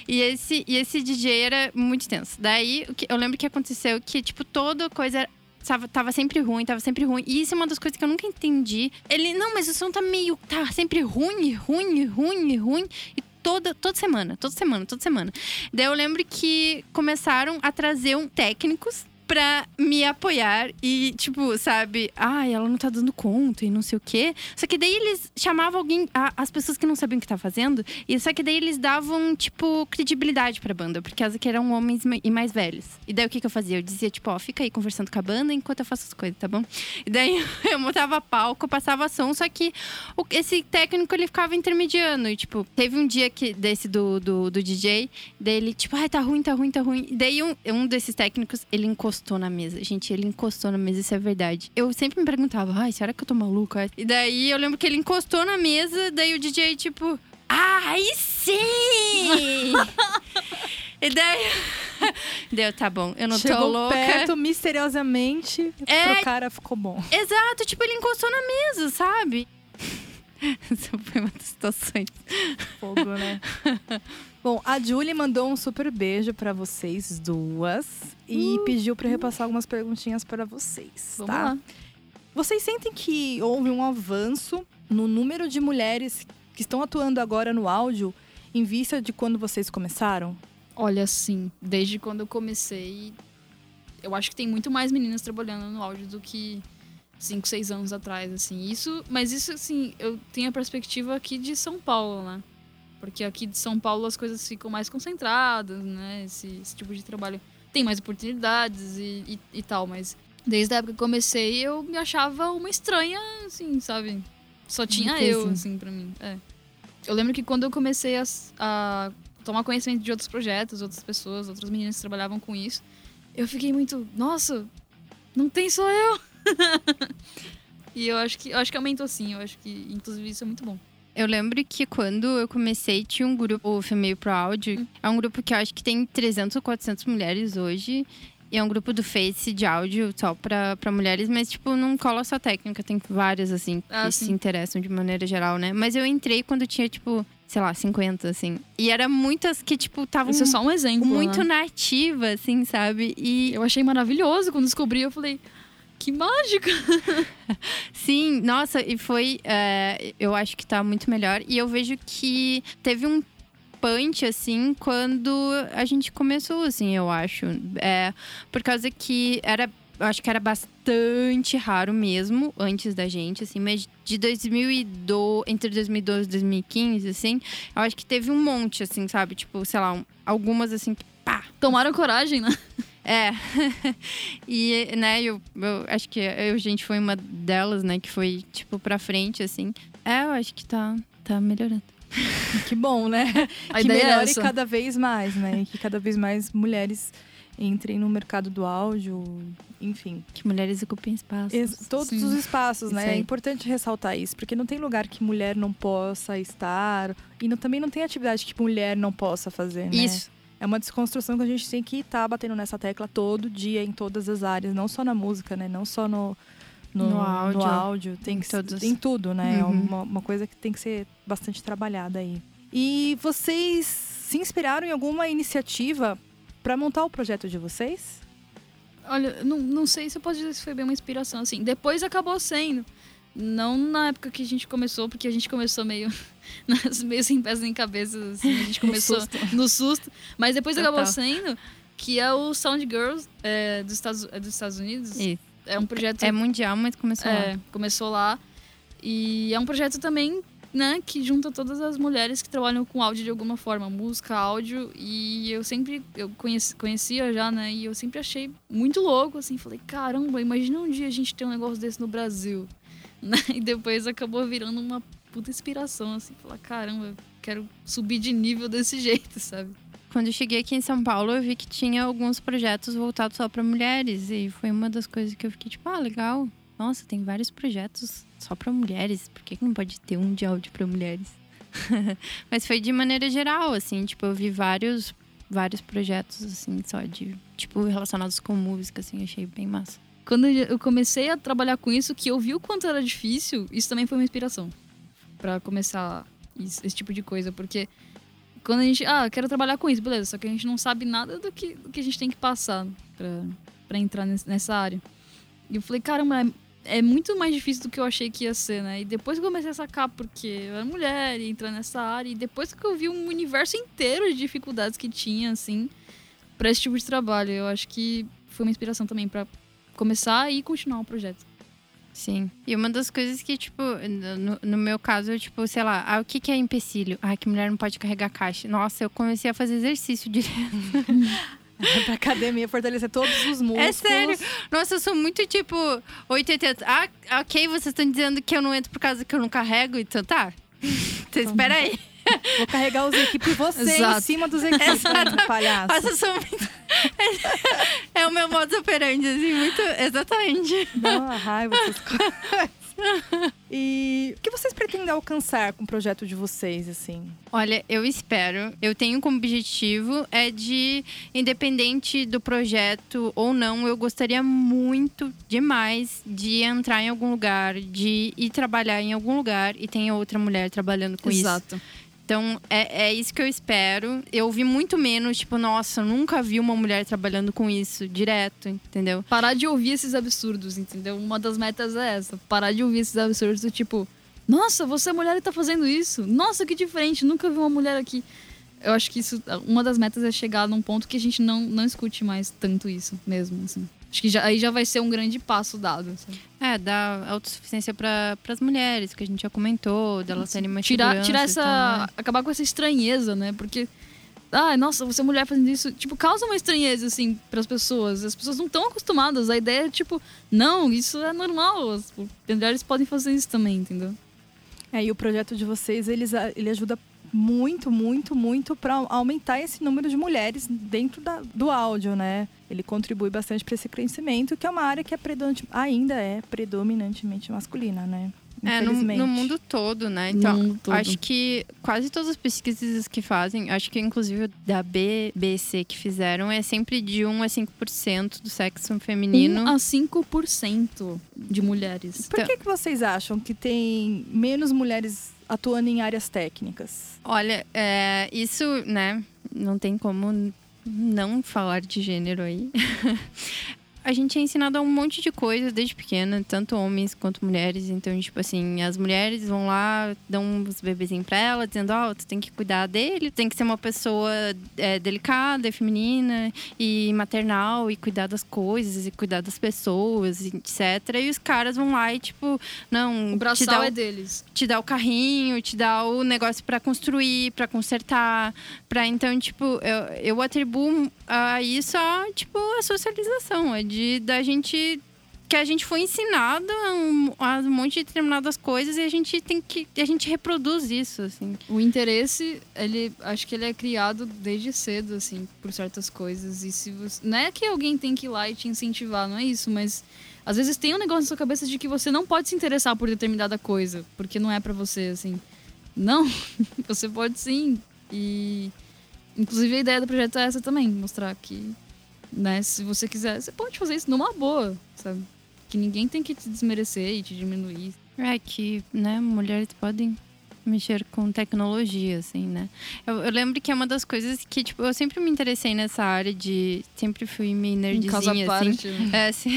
E esse, e esse DJ era muito tenso. Daí, eu lembro que aconteceu que, tipo, toda coisa tava, tava sempre ruim, tava sempre ruim. E isso é uma das coisas que eu nunca entendi. Ele, não, mas o som tá meio. tá sempre ruim, ruim, ruim, ruim. E toda, toda semana, toda semana, toda semana. Daí eu lembro que começaram a trazer um técnicos pra me apoiar e, tipo, sabe, ai, ela não tá dando conta e não sei o quê. Só que daí eles chamavam alguém, a, as pessoas que não sabiam o que tá fazendo, e só que daí eles davam, tipo, credibilidade pra banda, porque elas que eram homens e mais velhos. E daí o que, que eu fazia? Eu dizia, tipo, ó, fica aí conversando com a banda enquanto eu faço as coisas, tá bom? E daí <laughs> eu montava palco, passava som, só que o, esse técnico ele ficava intermediando. E, tipo, teve um dia que desse do, do, do DJ, dele, tipo, ai, tá ruim, tá ruim, tá ruim. E daí um, um desses técnicos, ele encostou encostou na mesa. Gente, ele encostou na mesa, isso é verdade. Eu sempre me perguntava, ai, será que eu tô maluca? E daí eu lembro que ele encostou na mesa, daí o DJ, tipo, ah, aí sim! <laughs> e daí. <laughs> Deu, tá bom, eu não Chegou tô louca. perto, misteriosamente, É. pro cara ficou bom. Exato, tipo, ele encostou na mesa, sabe? <laughs> Essa foi uma das situações. Fogo, né? Bom, a Julie mandou um super beijo pra vocês duas e pediu pra eu repassar algumas perguntinhas pra vocês, Vamos tá? lá. Vocês sentem que houve um avanço no número de mulheres que estão atuando agora no áudio em vista de quando vocês começaram? Olha, sim, desde quando eu comecei, eu acho que tem muito mais meninas trabalhando no áudio do que 5, 6 anos atrás, assim. Isso, mas isso, assim, eu tenho a perspectiva aqui de São Paulo, né? Porque aqui de São Paulo as coisas ficam mais concentradas, né? Esse, esse tipo de trabalho tem mais oportunidades e, e, e tal, mas desde a época que eu comecei eu me achava uma estranha, assim, sabe? Só tinha eu, assim? assim, pra mim. É. Eu lembro que quando eu comecei a, a tomar conhecimento de outros projetos, outras pessoas, outras meninas que trabalhavam com isso, eu fiquei muito, nossa, não tem só eu. <laughs> e eu acho que eu acho que aumentou sim, eu acho que inclusive isso é muito bom. Eu lembro que quando eu comecei, tinha um grupo, o Female Pro Áudio. É um grupo que eu acho que tem 300 ou 400 mulheres hoje. E é um grupo do Face de áudio só pra, pra mulheres, mas, tipo, não cola só técnica. Tem várias, assim, que Ah, se sim. interessam de maneira geral, né? Mas eu entrei quando tinha, tipo, sei lá, 50, assim. E eram muitas que, tipo, estavam Isso é só um exemplo. muito né? nativa, assim, sabe? E Eu achei maravilhoso quando descobri, eu falei, que mágica! <laughs> Sim, nossa, e foi. é, eu acho que tá muito melhor. E eu vejo que teve um punch, assim, quando a gente começou, assim, eu acho. É, por causa que era. Eu acho que era bastante raro mesmo, antes da gente, assim, mas de 2012, entre 2012 e 2015, assim, eu acho que teve um monte, assim, sabe? Tipo, sei lá, um- algumas, assim, que pá, Tomaram coragem, né? É. <laughs> e, né, eu, eu acho que eu, gente, foi uma delas, né, que foi, tipo, pra frente, assim. É, eu acho que tá, tá melhorando. <laughs> Que bom, né? <laughs> A que é melhore essa. cada vez mais, né? E que cada vez mais mulheres entrem no mercado do áudio, enfim. Que mulheres ocupem espaços. Todos Sim. os espaços, né? É importante ressaltar isso, porque não tem lugar que mulher não possa estar e não- também não tem atividade que mulher não possa fazer, né? Isso. É uma desconstrução que a gente tem que estar batendo nessa tecla todo dia, em todas as áreas, não só na música, né? Não só no, no, No áudio. no áudio, tem Em que, todos. em tudo, né? É Uhum. uma, uma coisa que tem que ser bastante trabalhada aí. E vocês se inspiraram em alguma iniciativa para montar o projeto de vocês? Olha, não, não sei se eu posso dizer se foi bem uma inspiração, assim. Depois acabou sendo. Não na época que a gente começou, porque a gente começou meio, <laughs> nas- meio sem pés nem cabeça, assim. A gente <laughs> começou no susto. Mas depois Total. acabou sendo que é o Sound Girls é, dos, Estados, é dos Estados Unidos. Isso. É um projeto É mundial, mas começou lá. É, começou lá. E é um projeto também, né, que junta todas as mulheres que trabalham com áudio de alguma forma, música, áudio. E eu sempre, eu conheci, conhecia já, né, e eu sempre achei muito louco, assim. Falei, caramba, imagina um dia a gente ter um negócio desse no Brasil. <laughs> Né? E depois acabou virando uma puta inspiração, assim. Falar, caramba, quero subir de nível desse <laughs> jeito, sabe? Quando eu cheguei aqui em São Paulo, eu vi que tinha alguns projetos voltados só pra mulheres. E foi uma das coisas que eu fiquei tipo, ah, legal. Nossa, tem vários projetos só pra mulheres. Por que, não pode ter um de áudio pra mulheres? <laughs> Mas foi de maneira geral, assim. Tipo, eu vi vários, vários projetos, assim, só de... Tipo, relacionados com música, assim. Achei bem massa. Quando eu comecei a trabalhar com isso, que eu vi o quanto era difícil, isso também foi uma inspiração para começar. isso- esse tipo de coisa, porque quando a gente, ah, quero trabalhar com isso, beleza, só que a gente não sabe nada do que, do que a gente tem que passar pra entrar nessa área. E eu falei, caramba, é, é muito mais difícil do que eu achei que ia ser, né? E depois que eu comecei a sacar, porque eu era mulher e entrar nessa área, e depois que eu vi um universo inteiro de dificuldades que tinha, assim, pra esse tipo de trabalho, eu acho que foi uma inspiração também pra começar e continuar o projeto. Sim. E uma das coisas que, tipo, no, no meu caso, eu, tipo, sei lá, ah, o que, que é empecilho? Ah, que mulher não pode carregar caixa. Nossa, eu comecei a fazer exercício direto. <laughs> pra academia fortalecer todos os músculos. É sério. Nossa, eu sou muito tipo 880. Ah, ok, vocês estão dizendo que eu não entro por causa que eu não carrego, então tá. <laughs> Então espera aí. Vou carregar os equipes você em Exato. cima dos equipes, Exatamente. palhaço. Nossa, eu sou muito. é o meu modus operandi, assim, muito. Exatamente. Dá uma raiva essas coisas. E o que vocês pretendem alcançar com o projeto de vocês, assim? Olha, eu espero. Eu tenho como objetivo é de, independente do projeto ou não, eu gostaria muito demais de entrar em algum lugar, de ir trabalhar em algum lugar e tem outra mulher trabalhando com isso. Exato. Então, é, é isso que eu espero. Eu vi muito menos, tipo, nossa, nunca vi uma mulher trabalhando com isso direto, entendeu? Parar de ouvir esses absurdos, entendeu? Uma das metas é essa. Parar de ouvir esses absurdos do tipo, nossa, você é mulher e tá fazendo isso. Nossa, que diferente, nunca vi uma mulher aqui. Eu acho que isso, uma das metas é chegar num ponto que a gente não, não escute mais tanto isso mesmo, assim. Acho que já, aí já vai ser um grande passo dado. sabe? É, dar autossuficiência para as mulheres, que a gente já comentou, delas terem mais Tirar, tirar essa. tal, né? acabar com essa estranheza, né? Porque. Ah, nossa, você é mulher fazendo isso. Tipo, causa uma estranheza, assim, pras pessoas. As pessoas não estão acostumadas. A ideia é, tipo, não, isso é normal. As mulheres podem fazer isso também, entendeu? É, e o projeto de vocês, eles, ele ajuda muito, muito, muito para aumentar esse número de mulheres dentro da- do áudio, né? Ele contribui bastante para esse crescimento, que é uma área que é predominante, ainda é predominantemente masculina, né? É, no, no mundo todo, né? Então, todo. acho que quase todas as pesquisas que fazem, acho que inclusive da BBC que fizeram, é sempre de 1 a 5% do sexo feminino. 1 a 5% de mulheres. Por que, que vocês acham que tem menos mulheres atuando em áreas técnicas? Olha, é, isso, né? Não tem como não falar de gênero aí. <laughs> A gente é ensinado a um monte de coisa desde pequena, tanto homens quanto mulheres. Então, tipo assim, as mulheres vão lá, dão os bebezinhos pra ela, dizendo: Ó, tu tem que cuidar dele, tem que ser uma pessoa é, delicada, feminina e maternal, e cuidar das coisas, e cuidar das pessoas, etc. E os caras vão lá e, tipo, não, O te braçal dá o é deles. te dá o carrinho, te dá o negócio pra construir, pra consertar, para então tipo eu, eu atribuo a isso a tipo a socialização, é de da gente que a gente foi ensinado a um, a um monte de determinadas coisas e a gente tem que a gente reproduz isso assim. O interesse, ele acho que ele é criado desde cedo, assim, por certas coisas. E se você. Não é que alguém tem que ir lá e te incentivar, não é isso, mas às vezes tem um negócio na sua cabeça de que você não pode se interessar por determinada coisa, porque não é pra você, assim. Não, <laughs> você pode sim. E inclusive a ideia do projeto é essa também, mostrar que, né, se você quiser, você pode fazer isso numa boa, sabe? Que ninguém tem que te desmerecer e te diminuir. É que, né, mulheres podem mexer com tecnologia, assim, né? Eu, eu lembro que é uma das coisas que, tipo, eu sempre me interessei nessa área de... Sempre fui meio nerdzinha, assim. parte, né? É, sim.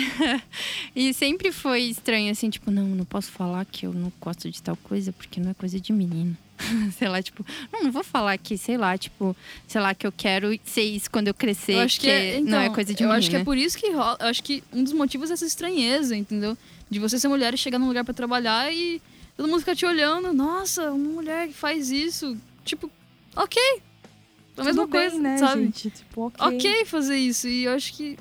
<laughs> e sempre foi estranho, assim, tipo, não, não posso falar que eu não gosto de tal coisa porque não é coisa de menino. <laughs> sei lá, tipo, não, não vou falar que, sei lá, tipo, sei lá, que eu quero ser isso quando eu crescer, Eu acho que, é, não é então, coisa de Eu menino. acho que é né? por isso que rola. Eu acho que um dos motivos é essa estranheza, entendeu? De você ser mulher e chegar num lugar pra trabalhar e todo mundo ficar te olhando. Nossa, uma mulher que faz isso. Tipo, ok. A mesma Tudo bem, coisa, né, sabe? gente? Tipo, ok. ok fazer isso. E eu acho que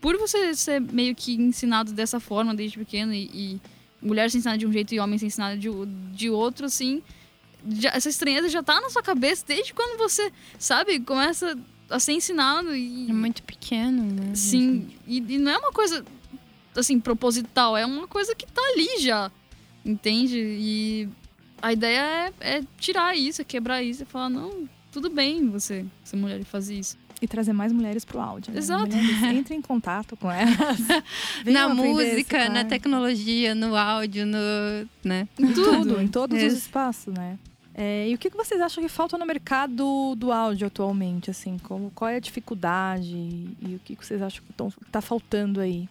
por você ser meio que ensinado dessa forma desde pequeno e, e mulher ser ensinada de um jeito e homem ser ensinado de, de outro, assim, já- essa estranheza já tá na sua cabeça desde quando você, sabe, começa a ser ensinado e. É muito pequeno, né? Sim, e, e não é uma coisa assim, proposital, é uma coisa que tá ali já. Entende? E a ideia é, é tirar isso, é quebrar isso e falar, não, tudo bem você ser mulher e fazer isso. E trazer mais mulheres pro áudio. Né? Exato. Mulheres, <laughs> entrem em contato com elas. <laughs> Na esse música, na tecnologia, no áudio, no. né? Em tudo, Tudo. em todos os espaços, né? É, e o que que vocês acham que falta no mercado do áudio atualmente? Assim, como, qual é a dificuldade e, o que que vocês acham que tão- tá faltando aí?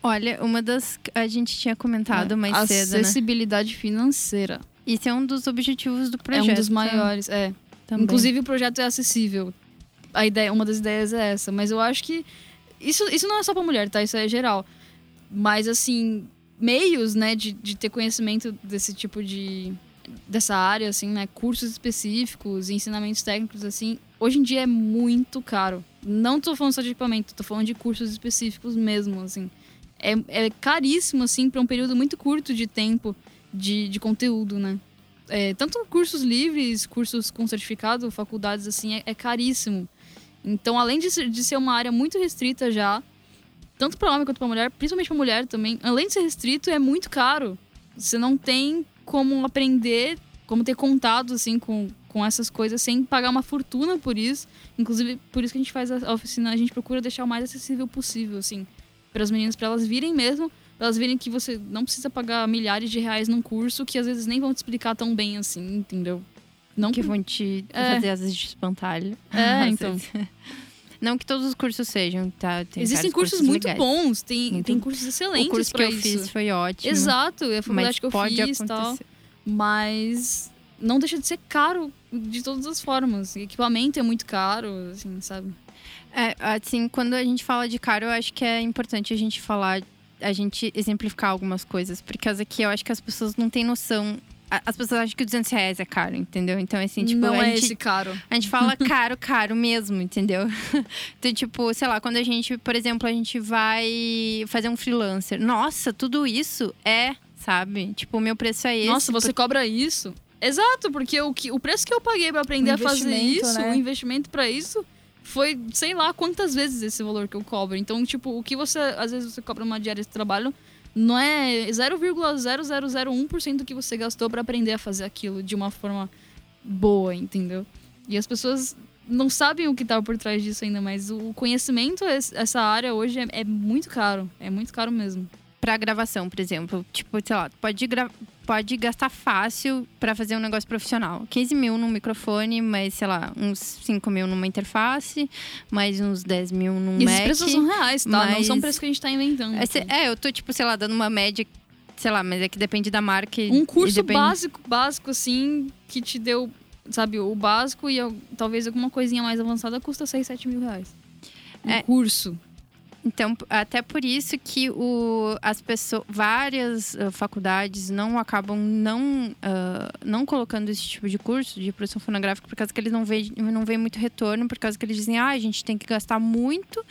Olha, uma das. A gente tinha comentado mais cedo, né? Acessibilidade financeira. Isso é um dos objetivos do projeto. é um dos né? maiores. É. Também. Inclusive, o projeto é acessível. A ideia, uma das ideias é essa. Mas eu acho que. Isso, isso não é só pra mulher, tá? Isso é geral. Mas, assim, meios, né, de, de ter conhecimento desse tipo de. Dessa área, assim, né? Cursos específicos, ensinamentos técnicos, assim. Hoje em dia é muito caro. Não tô falando só de equipamento, tô falando de cursos específicos mesmo, assim. É, é caríssimo, assim, pra um período muito curto de tempo de, de conteúdo, né? É, tanto cursos livres, cursos com certificado, faculdades, assim, é, é caríssimo. Então, além de ser, de ser uma área muito restrita já, tanto para homem quanto para mulher, principalmente para mulher também, além de ser restrito, é muito caro. Você não tem como aprender, como ter contato, assim, com, com essas coisas sem pagar uma fortuna por isso. Inclusive, por isso que a gente faz a oficina, a gente procura deixar o mais acessível possível, assim, para as meninas, para elas virem mesmo, elas verem que você não precisa pagar milhares de reais num curso que às vezes nem vão te explicar tão bem assim, entendeu? Não Que vão te É. fazer às vezes de espantalho. É, <laughs> então. Não que todos os cursos sejam, tá? Tem Existem vários cursos, muito legais. bons, tem, Muito tem cursos excelentes O curso que eu isso. fiz foi ótimo. Exato, é a faculdade mas que eu pode fiz tal. Mas não deixa de ser caro de todas as formas. E equipamento é muito caro, assim, sabe? É, assim, quando a gente fala de caro, eu acho que é importante a gente falar, a gente exemplificar algumas coisas. Porque aqui eu acho que as pessoas não têm noção. As pessoas acham que 200 reais é caro, entendeu? Então, assim, tipo, não a, é gente, esse caro. a gente fala <laughs> caro, caro mesmo, entendeu? <laughs> Então, tipo, sei lá, quando a gente, por exemplo, a gente vai fazer um freelancer. Nossa, tudo isso é, sabe? Tipo, o meu preço é esse. Nossa, você cobra isso? Exato, porque o, que, o preço que eu paguei pra aprender a fazer isso, né? o investimento pra isso, foi sei lá quantas vezes esse valor que eu cobro. Então, tipo, o que você, às vezes, você cobra uma diária de trabalho não é 0,0001% do que você gastou pra aprender a fazer aquilo de uma forma boa, entendeu? E as pessoas não sabem o que tá por trás disso ainda, mas o conhecimento, es- essa área hoje é, é muito caro. É muito caro mesmo. Pra gravação, por exemplo. Tipo, sei lá, pode, gra... pode gastar fácil pra fazer um negócio profissional. 15 mil num microfone, mais, sei lá, uns 5 mil numa interface, mais uns 10 mil num E esses Mac. preços são reais, tá? Não mas- são preços que a gente tá inventando. É, cê- é, eu tô, tipo, sei lá, dando uma média, sei lá, mas é que depende da marca. Um curso depende... básico, básico, assim, que te deu, sabe, o básico e al- talvez alguma coisinha mais avançada custa 6, 7 mil reais. Um É. curso. Então, até por isso que o, as pessoas, várias ah, faculdades não acabam não, ah, não colocando esse tipo de curso de produção fonográfica por causa que eles não veem, não veem muito retorno, por causa que eles dizem, ah, a gente tem que gastar muito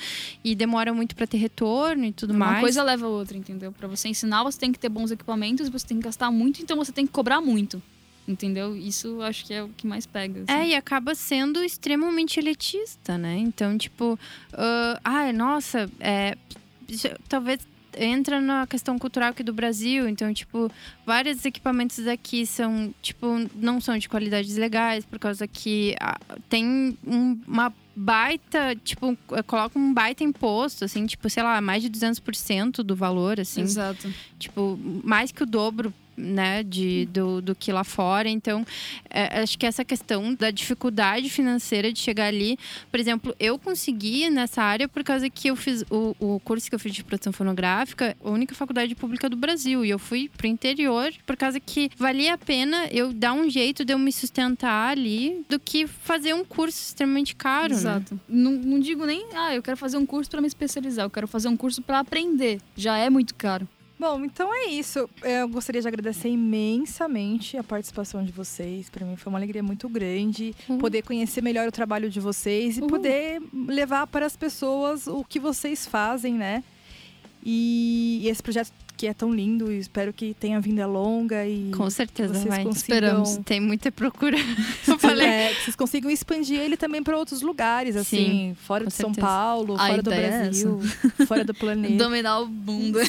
e demora muito para ter retorno e tudo Uma mais. coisa leva a outra, entendeu? Pra você ensinar, você tem que ter bons equipamentos, você tem que gastar muito, então você tem que cobrar muito. Entendeu? Isso acho que é o que mais pega. assim. É, e acaba sendo extremamente elitista, né? Então, tipo, ah, ai, nossa, é, talvez entra na questão cultural aqui do Brasil. Então, tipo, vários equipamentos daqui são, tipo, não são de qualidades legais, por causa que ah, tem um- uma baita, tipo, eh, coloca um baita imposto, assim, tipo, sei lá, mais de 200% do valor, assim Exato. tipo, mais que o dobro, né, de, do, do que lá fora. Então, é, acho que essa questão da dificuldade financeira de chegar ali, por exemplo, eu consegui nessa área por causa que eu fiz o, o curso que eu fiz de produção fonográfica, a única faculdade pública do Brasil, e eu fui pro interior por causa que valia a pena eu dar um jeito de eu me sustentar ali do que fazer um curso extremamente caro, né? Exato. Não, não digo nem, ah, eu quero fazer um curso pra me especializar, eu quero fazer um curso pra aprender. Já é muito caro. Bom, então é isso. Eu gostaria de agradecer imensamente a participação de vocês. Para mim foi uma alegria muito grande Uhum. poder conhecer melhor o trabalho de vocês e Uhum. poder levar para as pessoas o que vocês fazem, né? E, e esse projeto que é tão lindo, e espero que tenha vinda longa e Com certeza vocês vai. consigam Esperamos. Tem muita procura. <laughs> <laughs> Eu falei. É, que vocês consigam expandir ele também para outros lugares, assim, fora com de São certeza. Paulo, A fora do é Brasil, <laughs> fora do planeta. Dominar o mundo.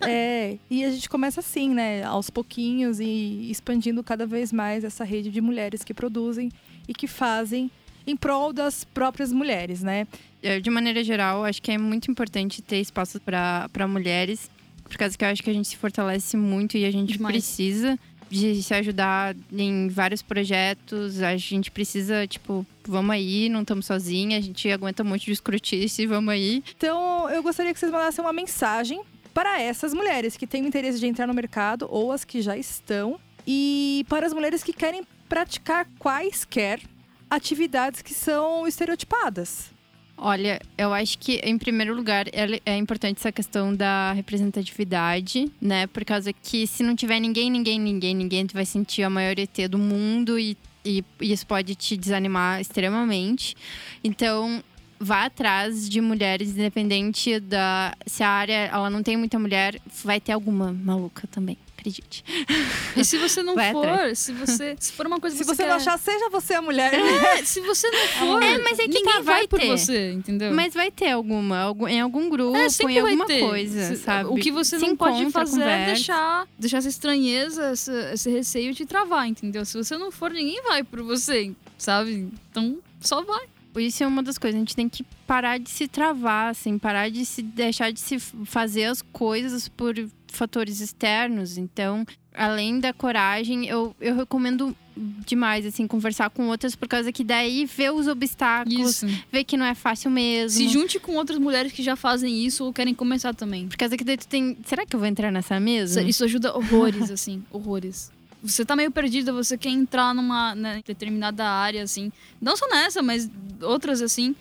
É, e a gente começa assim, né? Aos pouquinhos e expandindo cada vez mais essa rede de mulheres que produzem e que fazem em prol das próprias mulheres, né? Eu, de maneira geral, acho que é muito importante ter espaço para mulheres, por causa que eu acho que a gente se fortalece muito e a gente Demais. precisa de se ajudar em vários projetos. A gente precisa, tipo, vamos aí, não estamos sozinhas, a gente aguenta um monte de escrutice, vamos aí. Então, eu gostaria que vocês mandassem uma mensagem para essas mulheres que têm o interesse de entrar no mercado ou as que já estão, e para as mulheres que querem praticar quaisquer atividades que são estereotipadas. Olha, eu acho que, em primeiro lugar, é importante essa questão da representatividade, né? Por causa que se não tiver ninguém, ninguém, ninguém, ninguém, tu vai sentir a maior ET do mundo e, e isso pode te desanimar extremamente. Então, vá atrás de mulheres, independente da se a área ela não tem muita mulher, vai ter alguma maluca também acredite. E se você não Vai for, atrás. se você se for uma coisa se que você, quer... não achar, seja você a mulher. É, se você não <laughs> for, é, mas é que ninguém tá, vai, por ter. você, entendeu? Mas vai ter alguma, algum, em algum grupo, é, em alguma ter. coisa, se, sabe? O que você se não pode fazer é deixar, deixar essa estranheza, essa, esse receio te travar, entendeu? Se você não for, ninguém vai por você, sabe? Então, só vai. Isso é uma das coisas, a gente tem que parar de se travar, assim, parar de se deixar de se fazer as coisas por fatores externos. Então, além da coragem, eu, eu recomendo demais, assim, conversar com outras, por causa que daí vê os obstáculos, isso. vê que não é fácil mesmo. Se junte com outras mulheres que já fazem isso ou querem começar também. Por causa que daí tu tem. Será que eu vou entrar nessa mesa? Isso, isso ajuda horrores, <laughs> assim, horrores você tá meio perdida, você quer entrar numa né, determinada área, assim. Não só nessa, mas outras, assim.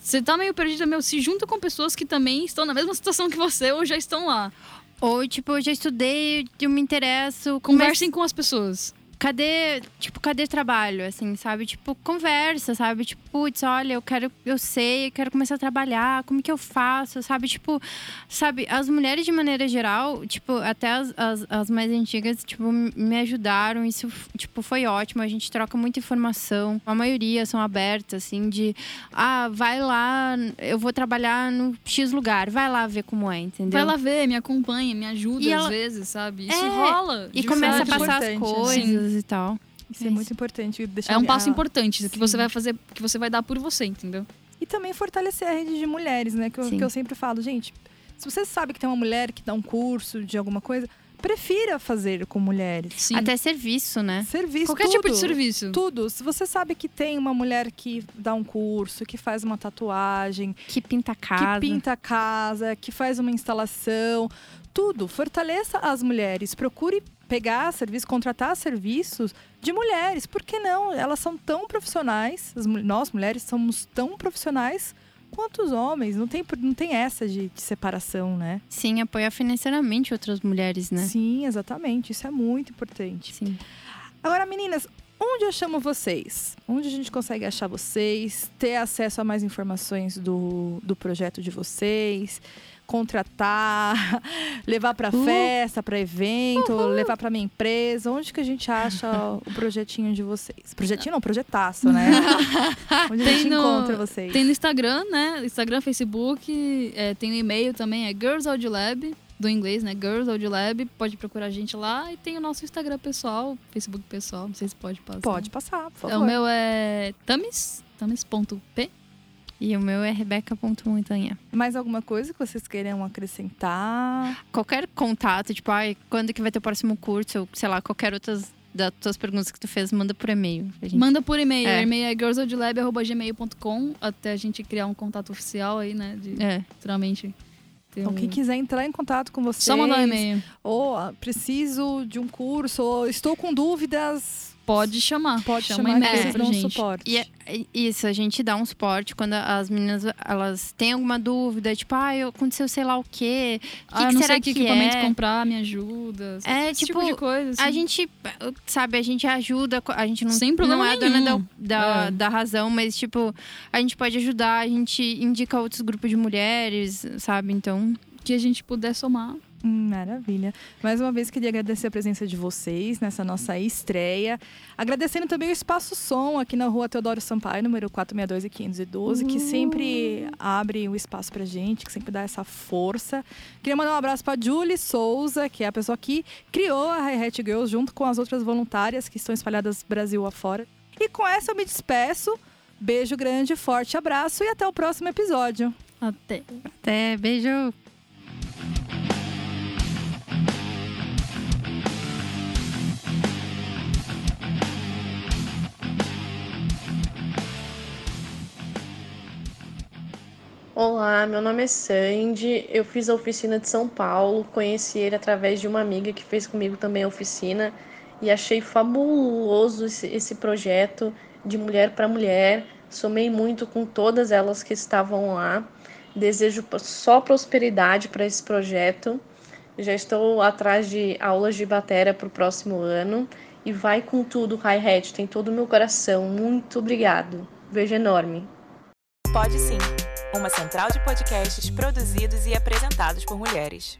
Você tá meio perdida, meu, se junta com pessoas que também estão na mesma situação que você ou já estão lá. Ou, tipo, eu já estudei, eu me interesso. Conversem com as pessoas cadê, tipo, cadê trabalho, assim, sabe? Tipo, conversa, sabe? Tipo, putz, olha, eu quero, eu sei, eu quero começar a trabalhar, como que eu faço, sabe? Tipo, sabe, as mulheres de maneira geral, tipo, até as, as, as mais antigas, tipo, me ajudaram, isso, tipo, foi ótimo, a gente troca muita informação, a maioria são abertas, assim, de, ah, vai lá, eu vou trabalhar no X lugar, vai lá ver como é, entendeu? Vai lá ver, me acompanha, me ajuda e às ela... vezes, sabe? Isso é, rola. E começa a passar as coisas. Sim e tal. Isso é, é muito importante. Deixar é um passo a... importante que você vai fazer, que você vai dar por você, entendeu? E também fortalecer a rede de mulheres, né? Que eu, que eu sempre falo, gente, se você sabe que tem uma mulher que dá um curso de alguma coisa, prefira fazer com mulheres. Sim. Até serviço, né? Serviço. Qualquer tudo, tipo de serviço. Tudo. Se você sabe que tem uma mulher que dá um curso, que faz uma tatuagem, que pinta a casa, que pinta a casa, que faz uma instalação, tudo. Fortaleça as mulheres. Procure pegar serviço, contratar serviços de mulheres. Por que não? Elas são tão profissionais, nós mulheres somos tão profissionais quanto os homens. Não tem, não tem essa de, de, separação, né? Sim, apoiar financeiramente outras mulheres, né? Sim, exatamente. Isso é muito importante. Sim. Agora, meninas, onde eu chamo vocês? Onde a gente consegue achar vocês? Ter acesso a mais informações do, do projeto de vocês? Contratar, <laughs> levar para festa, para evento, levar para minha empresa? Onde que a gente acha <laughs> o projetinho de vocês? Projetinho não, projetaço, né? <laughs> Onde tem a gente no, encontra vocês? Tem no Instagram, né? Instagram, Facebook, é, tem o e-mail também, é Girls Audio Lab, do inglês, né? Girls Audio Lab, pode procurar a gente lá e tem o nosso Instagram pessoal, Facebook pessoal, não sei se pode passar. Pode passar, por favor. É, o meu é tamis, tamis.p e o meu é rebeca.montanha. Mais alguma coisa que vocês queiram acrescentar? Qualquer contato, tipo, ai, quando que vai ter o próximo curso, ou sei lá, qualquer outras das tuas perguntas que tu fez, manda por e-mail. Gente... Manda por e-mail. É. E-mail é girlsodlab.gmail.com até a gente criar um contato oficial aí, né? De, é. Literalmente. Então, um... quem quiser entrar em contato com vocês. Só mandar um e-mail. Ou ah, preciso de um curso, ou estou com dúvidas Pode chamar. Pode Chama chamar e-mail é, pra um suporte. E é, isso, a gente dá um suporte quando as meninas elas têm alguma dúvida, tipo, ah, aconteceu sei lá o quê. Que ah, que não será sei que, que equipamento é? comprar, me ajuda. É, esse tipo, tipo de coisa. Assim. A gente, sabe, a gente ajuda, a gente não, Sem não é a dona da, da, é. da razão, mas, tipo, a gente pode ajudar, a gente indica outros grupos de mulheres, sabe? Então. Que a gente puder somar. Maravilha. Mais uma vez queria agradecer a presença de vocês nessa nossa estreia. Agradecendo também o Espaço Som aqui na rua Teodoro Sampaio, número 462 e 512, que sempre abre o espaço pra gente, que sempre dá essa força. Queria mandar um abraço pra Julie Souza, que é a pessoa que criou a Hi-Hat Girls junto com as outras voluntárias que estão espalhadas Brasil afora. E com essa eu me despeço. Beijo grande, forte abraço e até o próximo episódio. Até. Até, beijo. Olá, meu nome é Sandy. Eu fiz a oficina de São Paulo, conheci ele através de uma amiga que fez comigo também a oficina e achei fabuloso esse, projeto de mulher para mulher. Somei muito com todas elas que estavam lá. Desejo só prosperidade para esse projeto. Já estou atrás de aulas de bateria para o próximo ano. E vai com tudo, Hi-Hat, tem todo o meu coração. Muito obrigado. Beijo enorme. Pode sim, uma central de podcasts produzidos e apresentados por mulheres.